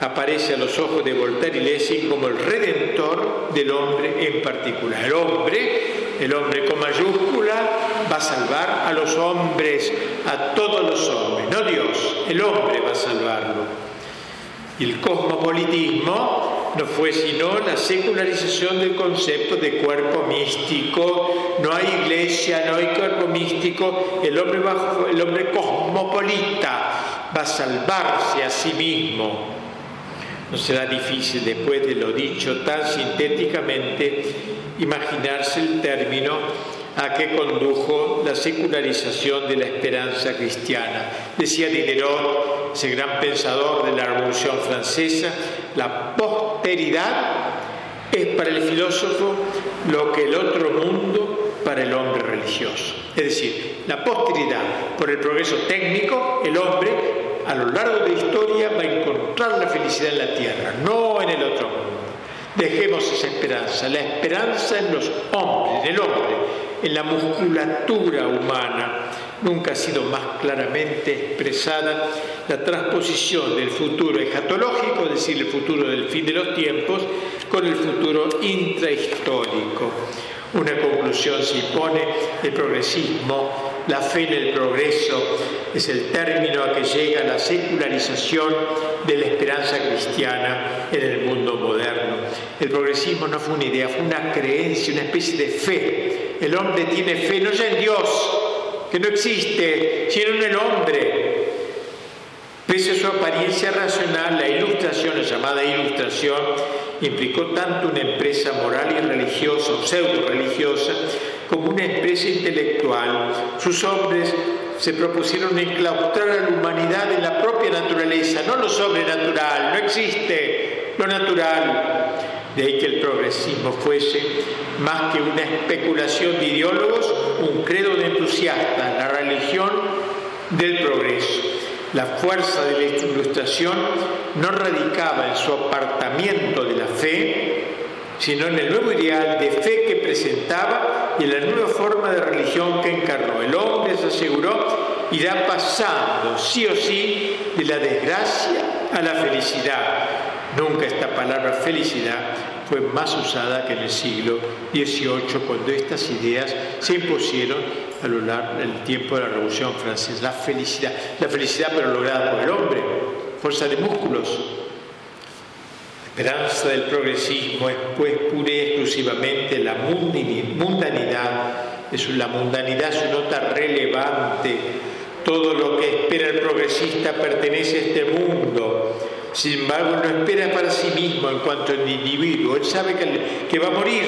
[SPEAKER 2] aparece a los ojos de Voltaire y Lessing como el redentor del hombre en particular. El hombre, el hombre con mayúscula, va a salvar a los hombres, a todos los hombres, no Dios, el hombre va a salvarlo. Y el cosmopolitismo no fue sino la secularización del concepto de cuerpo místico. No hay iglesia, no hay cuerpo místico. El hombre, el hombre cosmopolita va a salvarse a sí mismo. No será difícil, después de lo dicho tan sintéticamente, imaginarse el término a que condujo la secularización de la esperanza cristiana. Decía Diderot, ese gran pensador de la Revolución Francesa, la posteridad es para el filósofo lo que el otro mundo para el hombre religioso. Es decir, la posteridad, por el progreso técnico, el hombre a lo largo de la historia va a encontrar la felicidad en la tierra, no en el otro mundo. Dejemos esa esperanza, la esperanza en los hombres, en el hombre, en la musculatura humana. Nunca ha sido más claramente expresada la transposición del futuro escatológico, es decir, el futuro del fin de los tiempos, con el futuro intrahistórico. Una conclusión se impone, el progresismo, la fe en el progreso, es el término a que llega la secularización de la esperanza cristiana en el mundo moderno. El progresismo no fue una idea, fue una creencia, una especie de fe. El hombre tiene fe no ya en Dios, que no existe, sino en el hombre. Pese a su apariencia racional, la ilustración, la llamada ilustración, implicó tanto una empresa moral y religiosa pseudo-religiosa como una empresa intelectual. Sus hombres se propusieron enclaustrar a la humanidad en la propia naturaleza, no lo sobrenatural, no existe lo natural. De ahí que el progresismo fuese, más que una especulación de ideólogos, un credo de entusiastas, la religión del progreso. La fuerza de la ilustración no radicaba en su apartamiento de la fe, sino en el nuevo ideal de fe que presentaba y en la nueva forma de religión que encarnó. El hombre, se aseguró, irá pasando, sí o sí, de la desgracia a la felicidad. Nunca esta palabra felicidad fue más usada que en el siglo XVIII, cuando estas ideas se impusieron a lo largo del tiempo de la Revolución Francesa. La felicidad, la felicidad pero lograda por el hombre, fuerza de músculos, esperanza del progresismo es pues pura y exclusivamente la mundanidad, es la mundanidad su nota relevante, todo lo que espera el progresista pertenece a este mundo, Sin embargo, no espera para sí mismo en cuanto al individuo. Él sabe que, va a morir,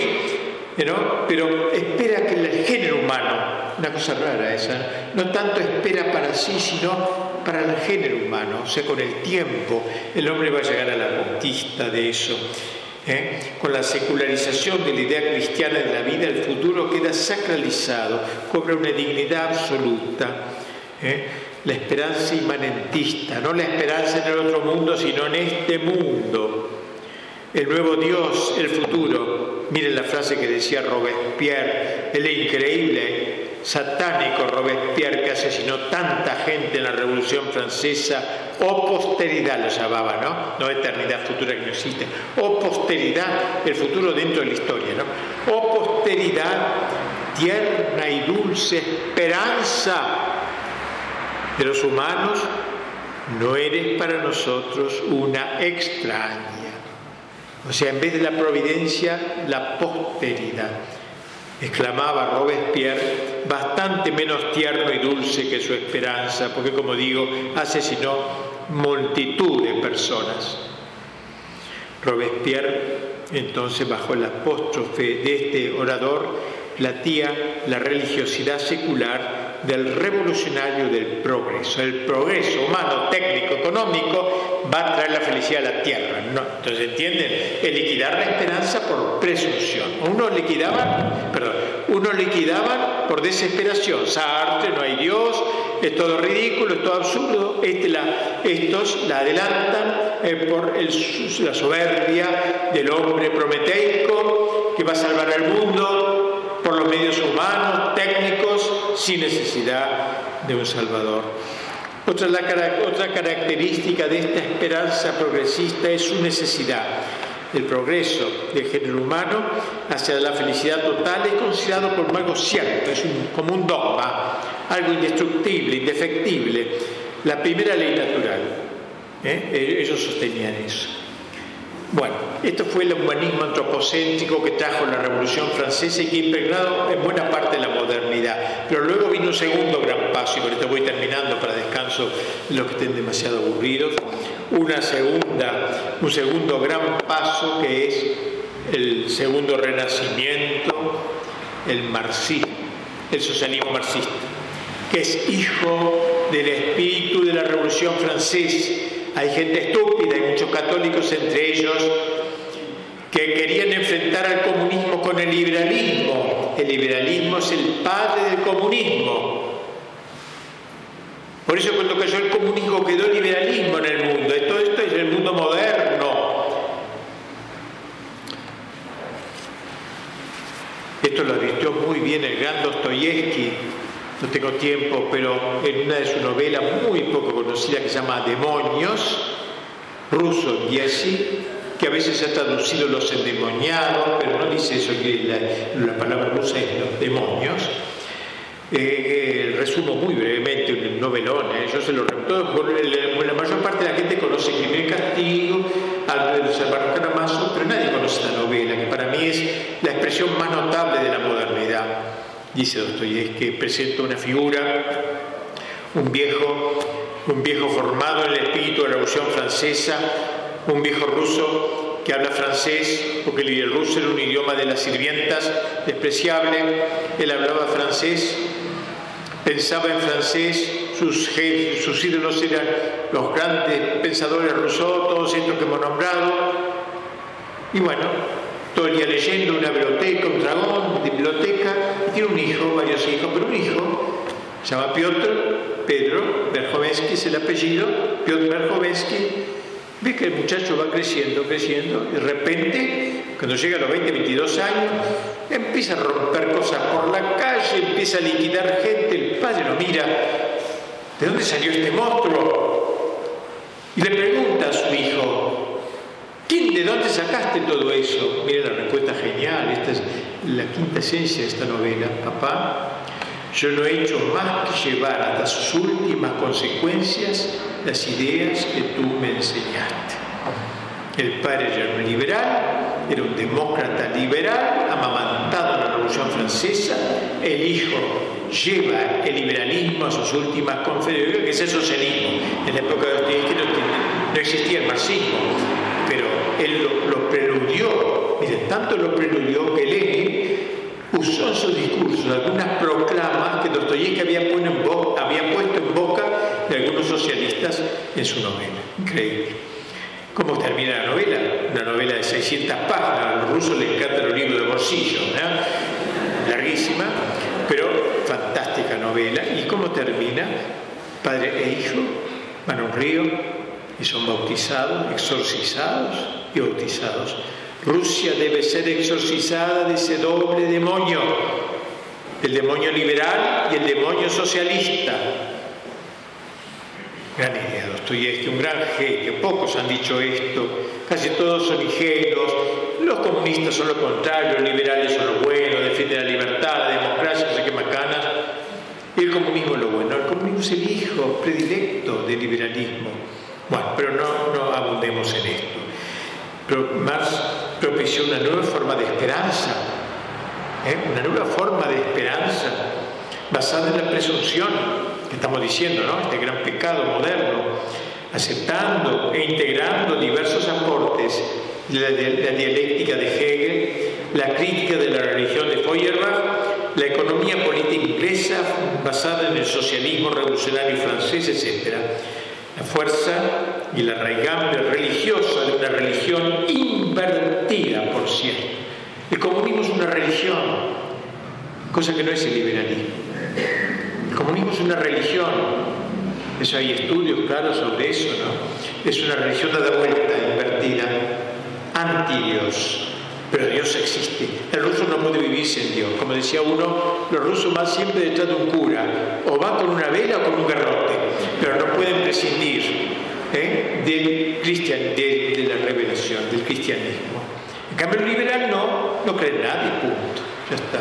[SPEAKER 2] ¿no? pero espera que el género humano, una cosa rara esa, no tanto espera para sí, sino para el género humano. O sea, con el tiempo el hombre va a llegar a la conquista de eso. ¿eh? Con la secularización de la idea cristiana de la vida, el futuro queda sacralizado, cobra una dignidad absoluta. ¿eh? La esperanza inmanentista, no la esperanza en el otro mundo, sino en este mundo. El nuevo Dios, el futuro. Miren la frase que decía Robespierre, el increíble satánico Robespierre que asesinó tanta gente en la Revolución Francesa, o posteridad lo llamaba, ¿no? No eternidad futura que no existe, o posteridad, el futuro dentro de la historia, ¿no? O posteridad, tierna y dulce esperanza los humanos, no eres para nosotros una extraña. O sea, en vez de la providencia, la posteridad exclamaba Robespierre, bastante menos tierno y dulce que su esperanza, porque como digo, asesinó multitud de personas. Robespierre, entonces, bajo el apóstrofe de este orador, platía la religiosidad secular del revolucionario del progreso. El progreso humano, técnico, económico va a traer la felicidad a la tierra. Entonces, ¿entienden? El liquidar la esperanza por presunción. Unos liquidaban, perdón, unos liquidaban por desesperación. Sartre, no hay Dios, es todo ridículo, es todo absurdo. Este estos la adelantan eh, por la soberbia del hombre prometeico que va a salvar al mundo por los medios humanos, técnicos, sin necesidad de un Salvador. Otra, otra característica de esta esperanza progresista es su necesidad. El progreso del género humano hacia la felicidad total es considerado como algo cierto, es como un dogma, algo indestructible, indefectible, la primera ley natural. ¿eh? Ellos sostenían eso. Bueno, esto fue el humanismo antropocéntrico que trajo la Revolución Francesa y que impregnado en buena parte la modernidad. Pero luego vino un segundo gran paso, y por esto voy terminando para descanso los que estén demasiado aburridos. Una segunda, un segundo gran paso que es el segundo renacimiento, el marxismo, el socialismo marxista, que es hijo del espíritu de la Revolución Francesa hay gente estúpida, hay muchos católicos entre ellos que querían enfrentar al comunismo con el liberalismo. El liberalismo es el padre del comunismo. Por eso cuando cayó el comunismo quedó el liberalismo en el mundo. Todo esto es el mundo moderno. Esto lo advirtió muy bien el gran Dostoyevsky no tengo tiempo, pero en una de sus novelas muy poco conocida que se llama Demonios, ruso Jesse, que a veces se ha traducido los endemoniados, pero no dice eso, que la, palabra rusa es los demonios. Eh, eh, resumo muy brevemente un novelón, eh, yo se lo repito, la mayor parte de la gente conoce Crimen Castigo, Salvador Caramazo, pero nadie conoce esta novela, que para mí es la expresión más notable de la modernidad dice Dostoyevsky, presenta una figura, un viejo, un viejo formado en el espíritu de la Revolución Francesa, un viejo ruso que habla francés, porque el ruso era un idioma de las sirvientas despreciable, él hablaba francés, pensaba en francés, sus, sus ídolos eran los grandes pensadores rusos, todos estos que hemos nombrado, y bueno, día leyendo una biblioteca, un dragón, biblioteca, y tiene un hijo, varios hijos, pero un hijo, se llama Piotr, Pedro Berjovensky es el apellido, Piotr Berjovensky, ve que el muchacho va creciendo, creciendo, y de repente, cuando llega a los 20, 22 años, empieza a romper cosas por la calle, empieza a liquidar gente, el padre lo mira, ¿de dónde salió este monstruo? Y le pregunta a su hijo, ¿De dónde sacaste todo eso? Mira la respuesta genial, esta es la quinta esencia de esta novela. Papá, yo no he hecho más que llevar hasta sus últimas consecuencias las ideas que tú me enseñaste. El padre era un liberal, era un demócrata liberal, amamantado en la Revolución Francesa. El hijo lleva el liberalismo a sus últimas conferencias, que es el socialismo. En la época de los no existía el marxismo, él lo, preludió, miren, tanto lo preludió que Lenin usó en sus discursos algunas proclamas que Dostoyevsky había, puesto en boca de algunos socialistas en su novela. Increíble. ¿Cómo termina la novela? Una novela de 600 páginas, a los rusos les encantan los libros de bolsillo, larguísima, pero fantástica novela. ¿Y cómo termina? Padre e hijo van a un río y son bautizados, exorcizados y bautizados. Rusia debe ser exorcizada de ese doble demonio, el demonio liberal y el demonio socialista gran idea, Dostoyevsky, un gran genio, pocos han dicho esto, casi todos son ingenuos, los comunistas son lo contrario, los liberales son lo bueno, defienden la libertad, la democracia, no sé qué macanas, y el comunismo es lo bueno, el comunismo es el hijo predilecto del liberalismo. Bueno, pero no, no abundemos en esto. Marx propició una nueva forma de esperanza, ¿eh? una nueva forma de esperanza basada en la presunción que estamos diciendo, ¿no? Este gran pecado moderno, aceptando e integrando diversos aportes de la, dialéctica de Hegel, la crítica de la religión de Feuerbach, la economía política inglesa basada en el socialismo revolucionario francés, etc. La fuerza y la raigambre religiosa de una religión invertida, por cierto. El comunismo es una religión, cosa que no es el liberalismo. El comunismo es una religión, eso hay estudios claros sobre eso, ¿no? Es una religión dada vuelta, invertida, anti-Dios. Pero Dios existe. El ruso no puede vivir sin Dios. Como decía uno, los rusos van siempre detrás de un cura, o van con una vela o con un garrote, pero no pueden prescindir ¿eh? del cristian, de, la revelación, del cristianismo. En cambio, el liberal no, no cree en nadie, punto. Ya está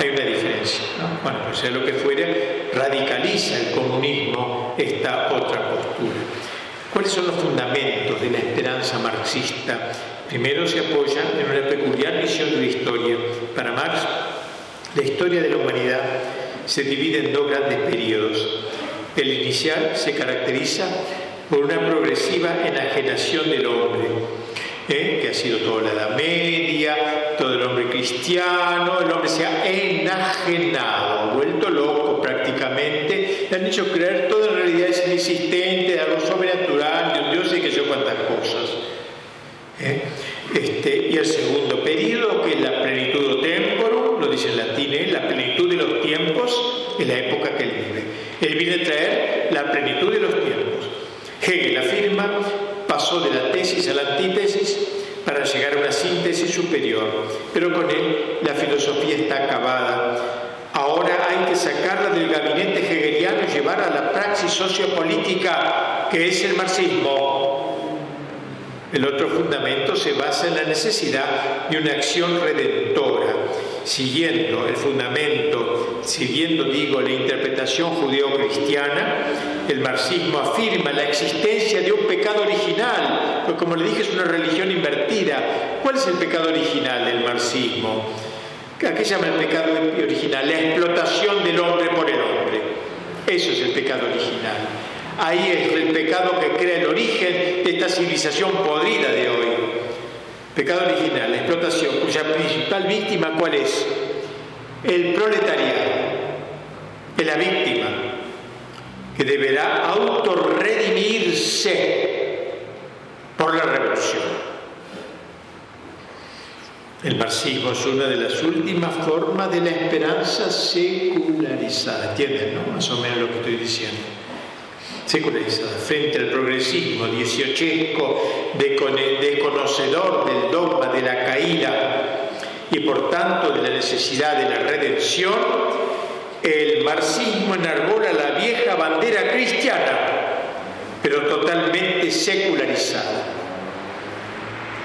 [SPEAKER 2] hay una diferencia. Bueno, pues sea lo que fuere, radicaliza el comunismo esta otra postura. ¿Cuáles son los fundamentos de la esperanza marxista? Primero se apoya en una peculiar visión de la historia. Para Marx, la historia de la humanidad se divide en dos grandes periodos. El inicial se caracteriza por una progresiva enajenación del hombre, ¿eh? que ha sido toda la Edad Media, todo el hombre cristiano, el hombre se ha enajenado, vuelto loco prácticamente, le han hecho creer toda realidad es inexistente, de algo sobrenatural, de un Dios y que yo cuántas cosas. ¿eh? Este, y el segundo periodo, que es la plenitud temporum, lo dice en latín, ¿eh? la plenitud de los tiempos, en la época que él vive. Él viene a traer la plenitud de los tiempos. Hegel afirma pasó de la tesis a la antítesis para llegar a una síntesis superior, pero con él la filosofía está acabada. Ahora hay que sacarla del gabinete hegeliano y llevarla a la praxis sociopolítica que es el marxismo. El otro fundamento se basa en la necesidad de una acción redentora, siguiendo el fundamento, siguiendo, digo, la interpretación judeo-cristiana, el marxismo afirma la existencia de un pecado original, porque como le dije es una religión invertida. ¿Cuál es el pecado original del marxismo? ¿A qué se llama el pecado original? La explotación del hombre por el hombre. Eso es el pecado original. Ahí es el pecado que crea el origen de esta civilización podrida de hoy. Pecado original, la explotación, cuya principal víctima ¿cuál es? El proletariado, es la víctima, que deberá autorredimirse por la revolución. El marxismo es una de las últimas formas de la esperanza secularizada. ¿Entienden, no? Más o menos lo que estoy diciendo secularizada, frente al progresismo dieciochesco, desconocedor del dogma de la caída y por tanto de la necesidad de la redención, el marxismo enarbola la vieja bandera cristiana, pero totalmente secularizada.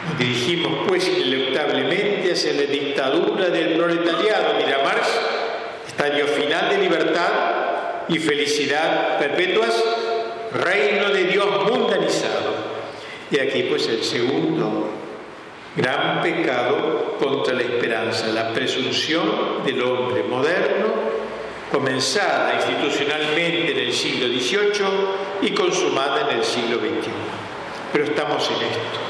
[SPEAKER 2] Nos dirigimos pues ineluctablemente hacia la dictadura del proletariado, mira Marx, estadio final de libertad y felicidad perpetuas reino de Dios mundanizado. Y aquí pues el segundo gran pecado contra la esperanza, la presunción del hombre moderno comenzada institucionalmente en el siglo XVIII y consumada en el siglo XXI. Pero estamos en esto.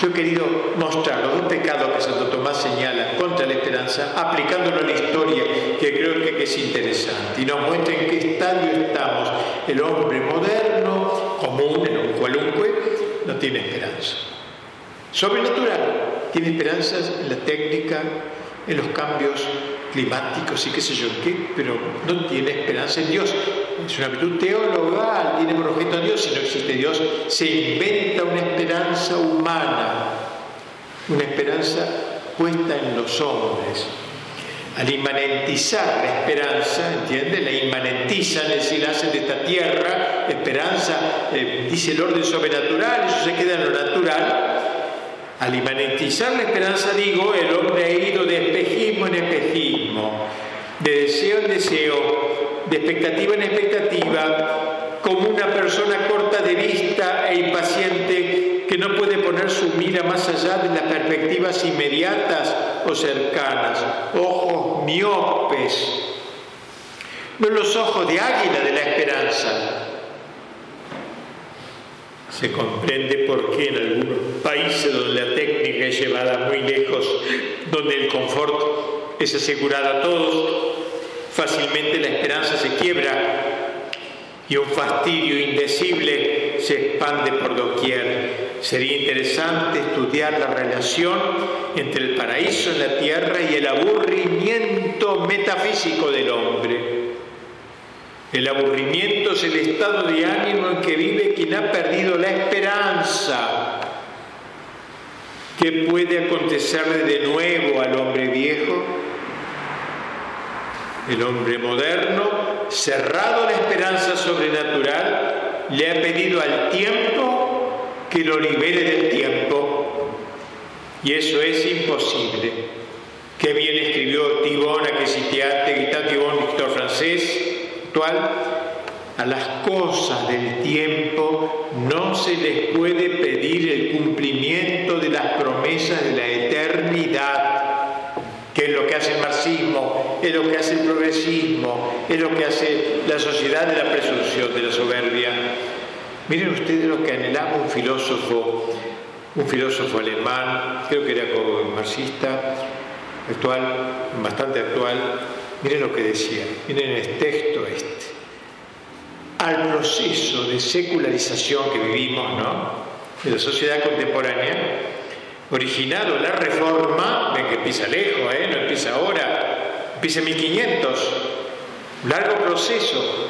[SPEAKER 2] Yo he querido mostrar los dos pecados que Santo Tomás señala contra la esperanza, aplicándolo a la historia, que creo que es interesante, y nos muestra en qué estadio estamos. El hombre moderno, común, en un cualunque, no tiene esperanza. Sobrenatural, tiene esperanzas en la técnica, en los cambios climáticos y qué sé yo qué, pero no tiene esperanza en Dios. Es una virtud teologal, tiene por objeto a Dios. Si no existe Dios, se inventa una esperanza humana, una esperanza puesta en los hombres. Al inmanentizar la esperanza, ¿entiende? La inmanentizan, es decir, de esta tierra esperanza, eh, dice el orden sobrenatural, eso se queda en lo natural, al imanentizar la esperanza, digo, el hombre ha ido de espejismo en espejismo, de deseo en deseo, de expectativa en expectativa, como una persona corta de vista e impaciente que no puede poner su mira más allá de las perspectivas inmediatas o cercanas, ojos miopes, no los ojos de águila de la esperanza, se comprende por qué en algunos países donde la técnica es llevada muy lejos, donde el confort es asegurado a todos, fácilmente la esperanza se quiebra y un fastidio indecible se expande por doquier. Sería interesante estudiar la relación entre el paraíso en la tierra y el aburrimiento metafísico del hombre. El aburrimiento es el estado de ánimo en que vive quien ha perdido la esperanza. ¿Qué puede acontecerle de nuevo al hombre viejo? El hombre moderno, cerrado a la esperanza sobrenatural, le ha pedido al tiempo que lo libere del tiempo. Y eso es imposible. Qué bien escribió Tibón, que citeaste, Tibón, Víctor francés, a las cosas del tiempo no se les puede pedir el cumplimiento de las promesas de la eternidad, lo que hace el marxismo, es lo que hace el progresismo, es lo que hace la sociedad de la presunción, de la soberbia. Miren ustedes lo que anhelaba un filósofo, un filósofo alemán, creo que era como marxista, actual, bastante actual, Miren lo que decía, miren el texto este. Al proceso de secularización que vivimos, ¿no? De la sociedad contemporánea, originado la reforma, ven que empieza lejos, ¿eh? no empieza ahora, empieza en 1500, un largo proceso.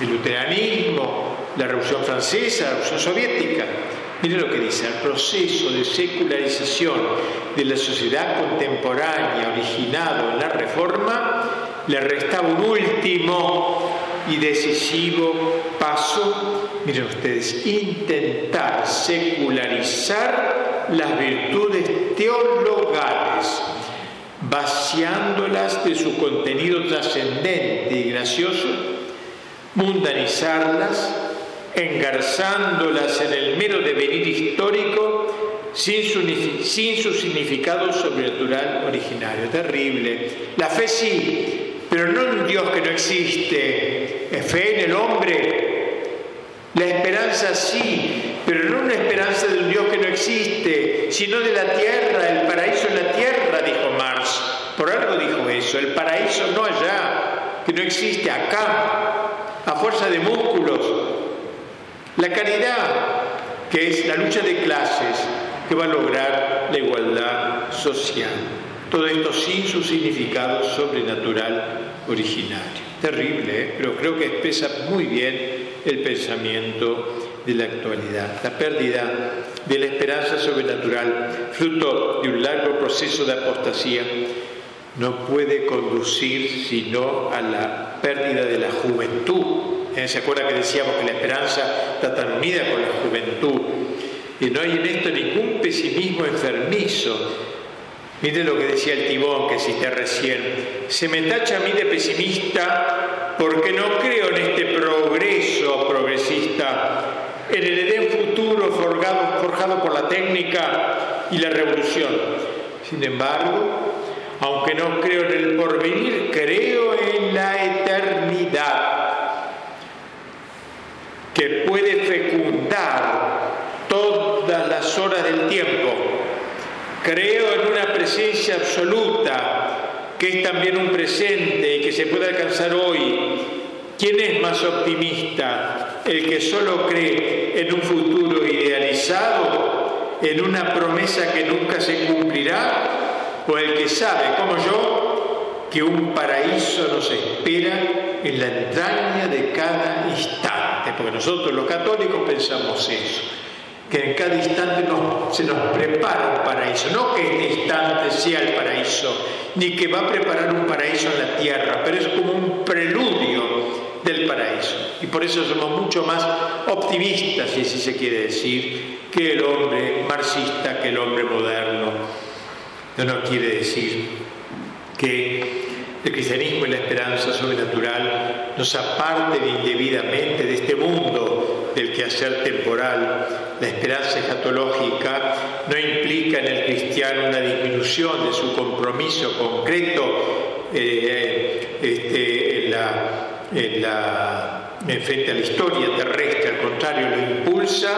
[SPEAKER 2] El luteranismo, la Revolución Francesa, la Revolución Soviética, Mire lo que dice, al proceso de secularización de la sociedad contemporánea originado en la Reforma, le restaba un último y decisivo paso, miren ustedes, intentar secularizar las virtudes teologales, vaciándolas de su contenido trascendente y gracioso, mundanizarlas, engarzándolas en el mero devenir histórico sin su, sin su significado sobrenatural originario. Terrible. La fe sí, pero no en un Dios que no existe. Fe en el hombre. La esperanza sí, pero no una esperanza de un Dios que no existe, sino de la tierra, el paraíso en la tierra, dijo Marx. Por algo dijo eso, el paraíso no allá, que no existe acá, a fuerza de músculos, la caridad, que es la lucha de clases que va a lograr la igualdad social. Todo esto sin su significado sobrenatural originario. Terrible, ¿eh? pero creo que expresa muy bien el pensamiento de la actualidad. La pérdida de la esperanza sobrenatural, fruto de un largo proceso de apostasía, no puede conducir sino a la pérdida de la juventud ¿Eh? ¿Se acuerda que decíamos que la esperanza está tan unida con la juventud? Y no hay en esto ningún pesimismo enfermizo. Mire lo que decía el tibón que cité recién. Se me tacha a mí de pesimista porque no creo en este progreso progresista, heredaré un futuro forjado, forjado por la técnica y la revolución. Sin embargo, aunque no creo en el porvenir, creo en la eternidad, que puede fecundar todas las horas del tiempo. Creo en una presencia absoluta, que es también un presente y que se puede alcanzar hoy. ¿Quién es más optimista? ¿El que solo cree en un futuro idealizado, en una promesa que nunca se cumplirá? ¿O el que sabe, como yo, que un paraíso nos espera en la entraña de cada instante? Porque nosotros los católicos pensamos eso que en cada instante se nos prepara un paraíso, no que este instante sea el paraíso, ni que va a preparar un paraíso en la tierra, pero es como un preludio del paraíso. Y por eso somos mucho más optimistas, si así se quiere decir, que el hombre marxista, que el hombre moderno. No nos quiere decir que el cristianismo y la esperanza sobrenatural nos aparten indebidamente de este mundo del quehacer temporal. La esperanza escatológica no implica en el cristiano una disminución de su compromiso concreto eh, este, en la, la frente a la historia terrestre, al contrario, lo impulsa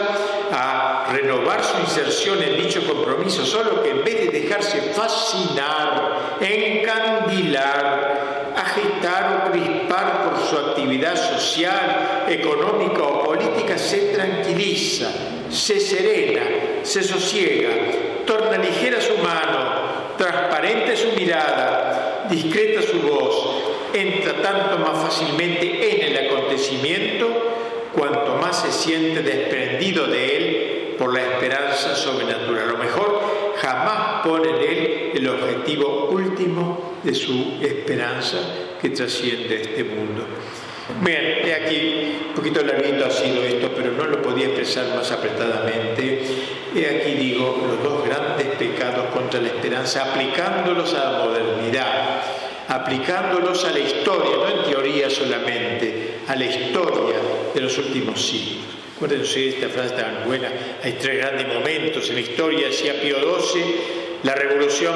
[SPEAKER 2] a renovar su inserción en dicho compromiso, solo que en vez de dejarse fascinar, encandilar, agitar o crispar por su actividad social, económica o política, se tranquiliza, se serena, se sosiega, torna ligera su mano, transparente su mirada, discreta su voz, entra tanto más fácilmente en el acontecimiento cuanto más se siente desprendido de él por la esperanza sobrenatural. Lo mejor jamás pone en él el objetivo último de su esperanza que trasciende este mundo. Bien, he aquí, un poquito larguito ha sido esto, pero no lo podía expresar más apretadamente. He aquí, digo, los dos grandes pecados contra la esperanza, aplicándolos a la modernidad aplicándolos a la historia, no en teoría solamente, a la historia de los últimos siglos. Acuérdense esta frase tan buena, hay tres grandes momentos en la historia, decía Pío XII, la revolución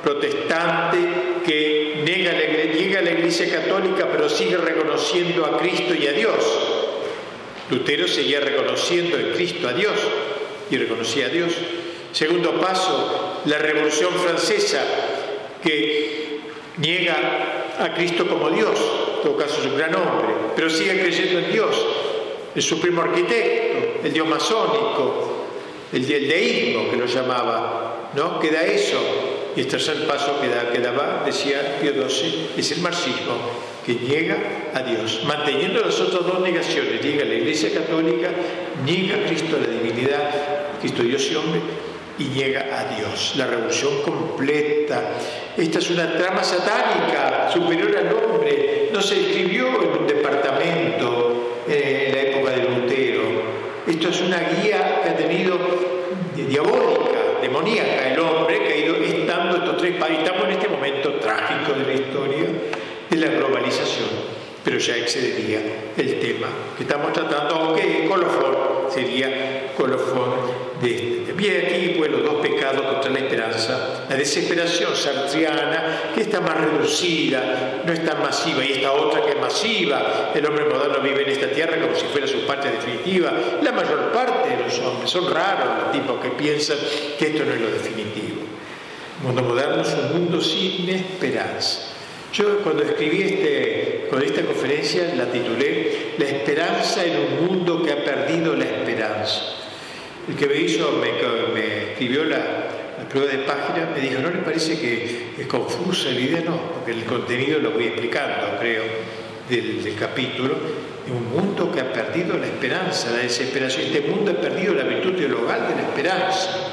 [SPEAKER 2] protestante que niega llega a la Iglesia Católica pero sigue reconociendo a Cristo y a Dios. Lutero seguía reconociendo en Cristo a Dios y reconocía a Dios. Segundo paso, la Revolución Francesa que niega a Cristo como Dios, en todo caso es un gran hombre, pero sigue creyendo en Dios, el supremo arquitecto, el dios masónico, el, deísmo que lo llamaba, ¿no? Queda eso. Y el tercer paso que, da, que daba, decía Pío XII, es el marxismo, que niega a Dios, manteniendo las otras dos negaciones, niega a la Iglesia Católica, niega a Cristo la divinidad, Cristo Dios y hombre, y niega a Dios. La revolución completa. Esta es una trama satánica superior al hombre. No se escribió en un departamento eh, en la época de Lutero. Esto es una guía que ha tenido diabólica, demoníaca, el hombre que ha ido estando estos tres países. Estamos en este momento trágico de la historia de la globalización pero ya excedería el tema que estamos tratando, aunque colofón sería colofón de este. Bien, aquí pues los dos pecados contra la esperanza, la desesperación sartriana, que está más reducida, no es tan masiva, y esta otra que es masiva, el hombre moderno vive en esta tierra como si fuera su parte definitiva, la mayor parte de los hombres, son raros los tipos que piensan que esto no es lo definitivo. El mundo moderno es un mundo sin esperanza. Yo cuando escribí este, con esta conferencia la titulé La esperanza en un mundo que ha perdido la esperanza. El que me hizo, me, escribió la, prueba de página, me dijo, ¿no le parece que es confusa la idea? No, porque el contenido lo voy explicando, creo, del, capítulo. Un mundo que ha perdido la esperanza, la desesperación. Este mundo ha perdido la virtud teologal de la esperanza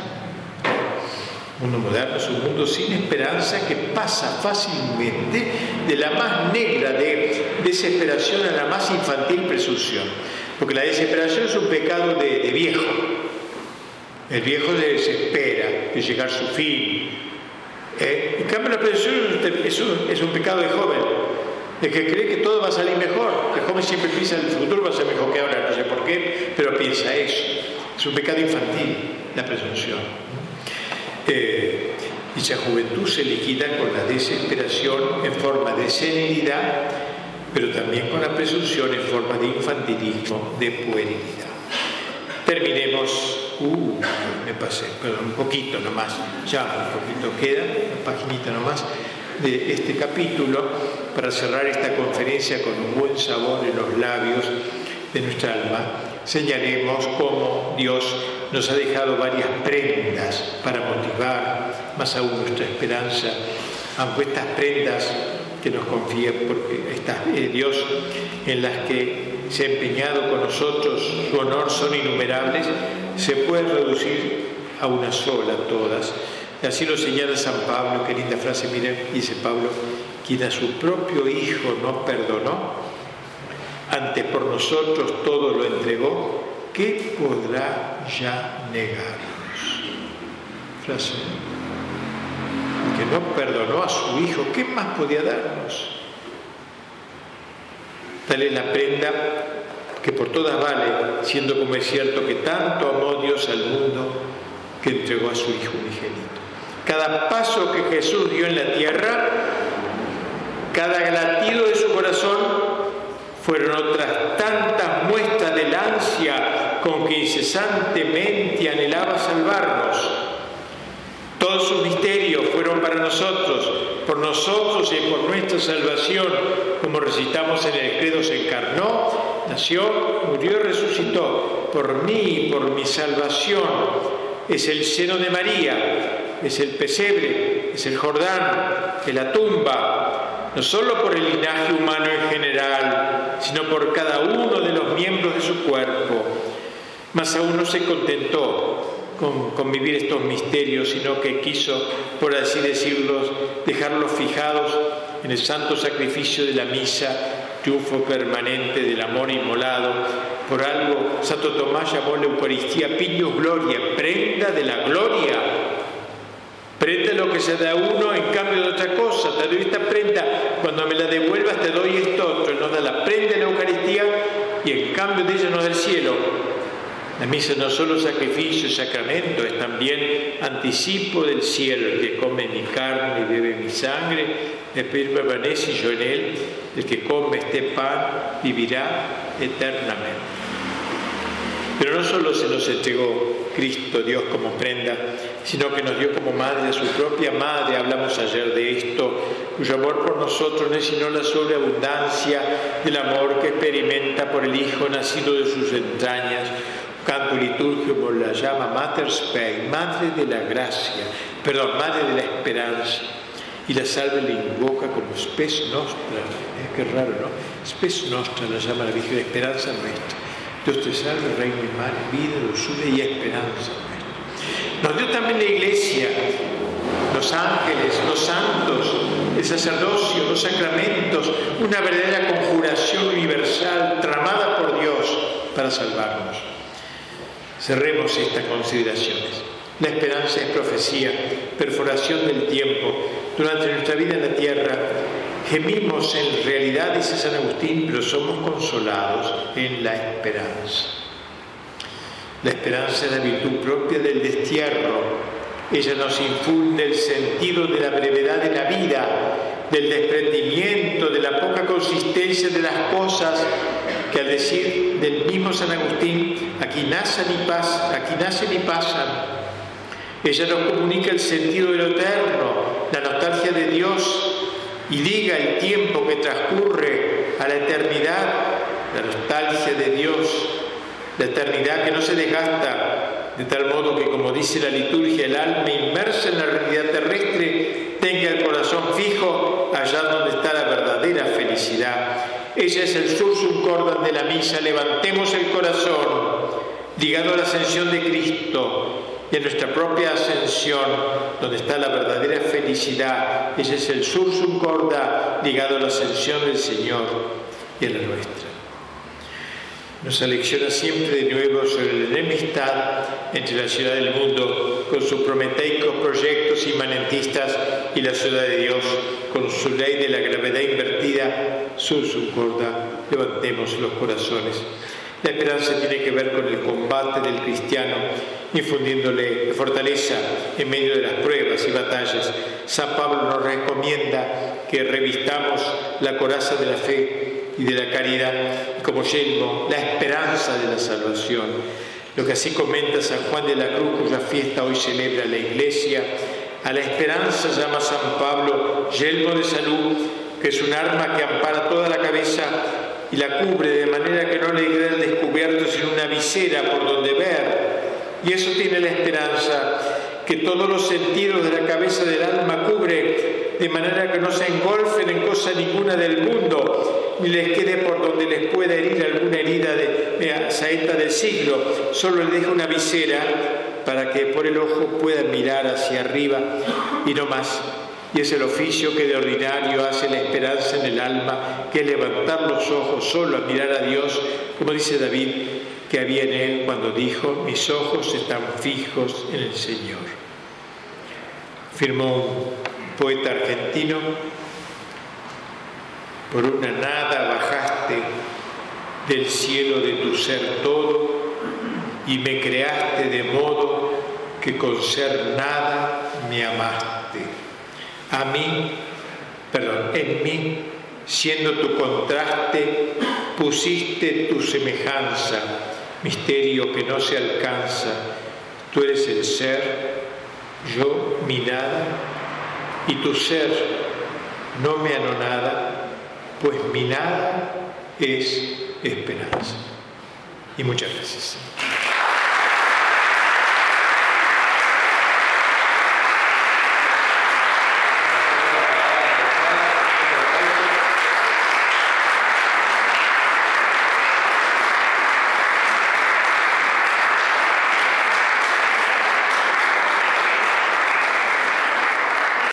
[SPEAKER 2] mundo moderno es un mundo sin esperanza que pasa fácilmente de la más negra de desesperación a la más infantil presunción. Porque la desesperación es un pecado de, viejo. El viejo se desespera de llegar a su fin. ¿Eh? En cambio, la presunción es un, pecado de joven. El que cree que todo va a salir mejor. El joven siempre piensa en el futuro va a ser mejor que ahora, no sé por qué, pero piensa eso. Es un pecado infantil, la presunción. Eh, dicha juventud se liquida con la desesperación en forma de senilidad, pero también con la presunción en forma de infantilismo, de puerilidad. Terminemos uh, me pasé, perdón, un poquito nomás, ya un poquito queda, una paginita nomás de este capítulo para cerrar esta conferencia con un buen sabor en los labios de nuestra alma. Señalemos cómo Dios nos ha dejado varias prendas para motivar más aún nuestra esperanza, aunque estas prendas que nos confía porque está eh, Dios en las que se ha empeñado con nosotros, su honor son innumerables, se puede reducir a una sola todas. Y así lo señala San Pablo, qué linda frase, miren, dice Pablo, quien a su propio Hijo no perdonó, antes por nosotros todo lo entregó, ¿qué podrá ya negarnos? Frase que no perdonó a su Hijo, ¿qué más podía darnos? Tal es la prenda que por todas vale, siendo como es cierto que tanto amó Dios al mundo que entregó a su Hijo unigénito. Cada paso que Jesús dio en la tierra, cada latido de su corazón, fueron otras tantas muestras del ansia con que incesantemente anhelaba salvarnos todos sus misterios fueron para nosotros, por nosotros y por nuestra salvación, como recitamos en el credo, se encarnó, nació, murió y resucitó, por mí y por mi salvación. Es el seno de María, es el pesebre, es el Jordán, es la tumba, no solo por el linaje humano en general, sino por cada uno de los miembros de su cuerpo. Mas aún no se contentó con, vivir estos misterios, sino que quiso, por así decirlo, dejarlos fijados en el santo sacrificio de la misa, triunfo permanente del amor inmolado. Por algo, Santo Tomás llamó la Eucaristía piños gloria, prenda de la gloria. Prenda lo que se da uno en cambio de otra cosa. Te doy esta prenda, cuando me la devuelvas te doy esto otro. Nos da la prenda de la Eucaristía y en cambio de ella nos da el cielo. La misa no solo sacrificio y sacramento, es también anticipo del cielo. El que come mi carne y bebe mi sangre, espíritu permanece yo en él. El que come este pan vivirá eternamente. Pero no solo se nos entregó Cristo, Dios como prenda, sino que nos dio como madre a su propia madre, hablamos ayer de esto, cuyo amor por nosotros no es sino la sobreabundancia del amor que experimenta por el Hijo nacido de sus entrañas canto litúrgico la llama Mater Spei, Madre de la Gracia, perdón, Madre de la Esperanza. Y la salve le invoca como Spes Nostra, es que raro, ¿no? Spes Nostra la llama la Virgen, Esperanza nuestra. Dios te salve, Reino y Madre, vida, dulzura y esperanza nuestra. Nos dio también la Iglesia, los ángeles, los santos, el sacerdocio, los sacramentos, una verdadera conjuración universal tramada por Dios para salvarnos. Cerremos estas consideraciones. La esperanza es profecía, perforación del tiempo. Durante nuestra vida en la tierra gemimos en realidad, dice San Agustín, pero somos consolados en la esperanza. La esperanza es la virtud propia del destierro. Ella nos infunde el sentido de la brevedad de la vida, del desprendimiento, de la poca consistencia de las cosas, que al decir del mismo San Agustín, aquí nacen y pasan. Ella nos comunica el sentido de lo eterno, la nostalgia de Dios y liga el tiempo que transcurre a la eternidad, la nostalgia de Dios, la eternidad que no se desgasta, de tal modo que, como dice la liturgia, el alma inmersa en la realidad terrestre tenga el corazón fijo allá donde está la verdadera felicidad. Ella es el sursum cordan de la misa. Levantemos el corazón ligado a la ascensión de Cristo y a nuestra propia ascensión, donde está la verdadera felicidad. Ese es el sursum corda ligado a la ascensión del Señor y a la nuestra nos alecciona siempre de nuevo sobre la enemistad entre la ciudad del mundo con sus prometeicos proyectos inmanentistas y la ciudad de Dios con su ley de la gravedad invertida, su corda, levantemos los corazones. La esperanza tiene que ver con el combate del cristiano, infundiéndole fortaleza en medio de las pruebas y batallas. San Pablo nos recomienda que revistamos la coraza de la fe y de la caridad, como yelmo, la esperanza de la salvación. lo que así comenta San Juan de la Cruz, cuya fiesta hoy celebra la Iglesia. A la esperanza llama San Pablo yelmo de salud, que es un arma que ampara toda la cabeza y la cubre de manera que no le quede descubierto sino una visera por donde ver. Y eso tiene la esperanza, que todos los sentidos de la cabeza del alma cubre, de manera que no se engolfen en cosa ninguna del mundo, ni les quede por donde les pueda herir alguna herida de, saeta del siglo, solo les deja una visera para que por el ojo puedan mirar hacia arriba y no más y es el oficio que de ordinario hace la esperanza en el alma, que es levantar los ojos solo a mirar a Dios, como dice David, que había en él cuando dijo, mis ojos están fijos en el Señor. Firmó poeta argentino, por una nada bajaste del cielo de tu ser todo y me creaste de modo que con ser nada me amaste a mí, perdón, en mí, siendo tu contraste, pusiste tu semejanza, misterio que no se alcanza. Tú eres el ser, yo mi nada, y tu ser no me anonada, pues mi nada es esperanza. Y muchas gracias.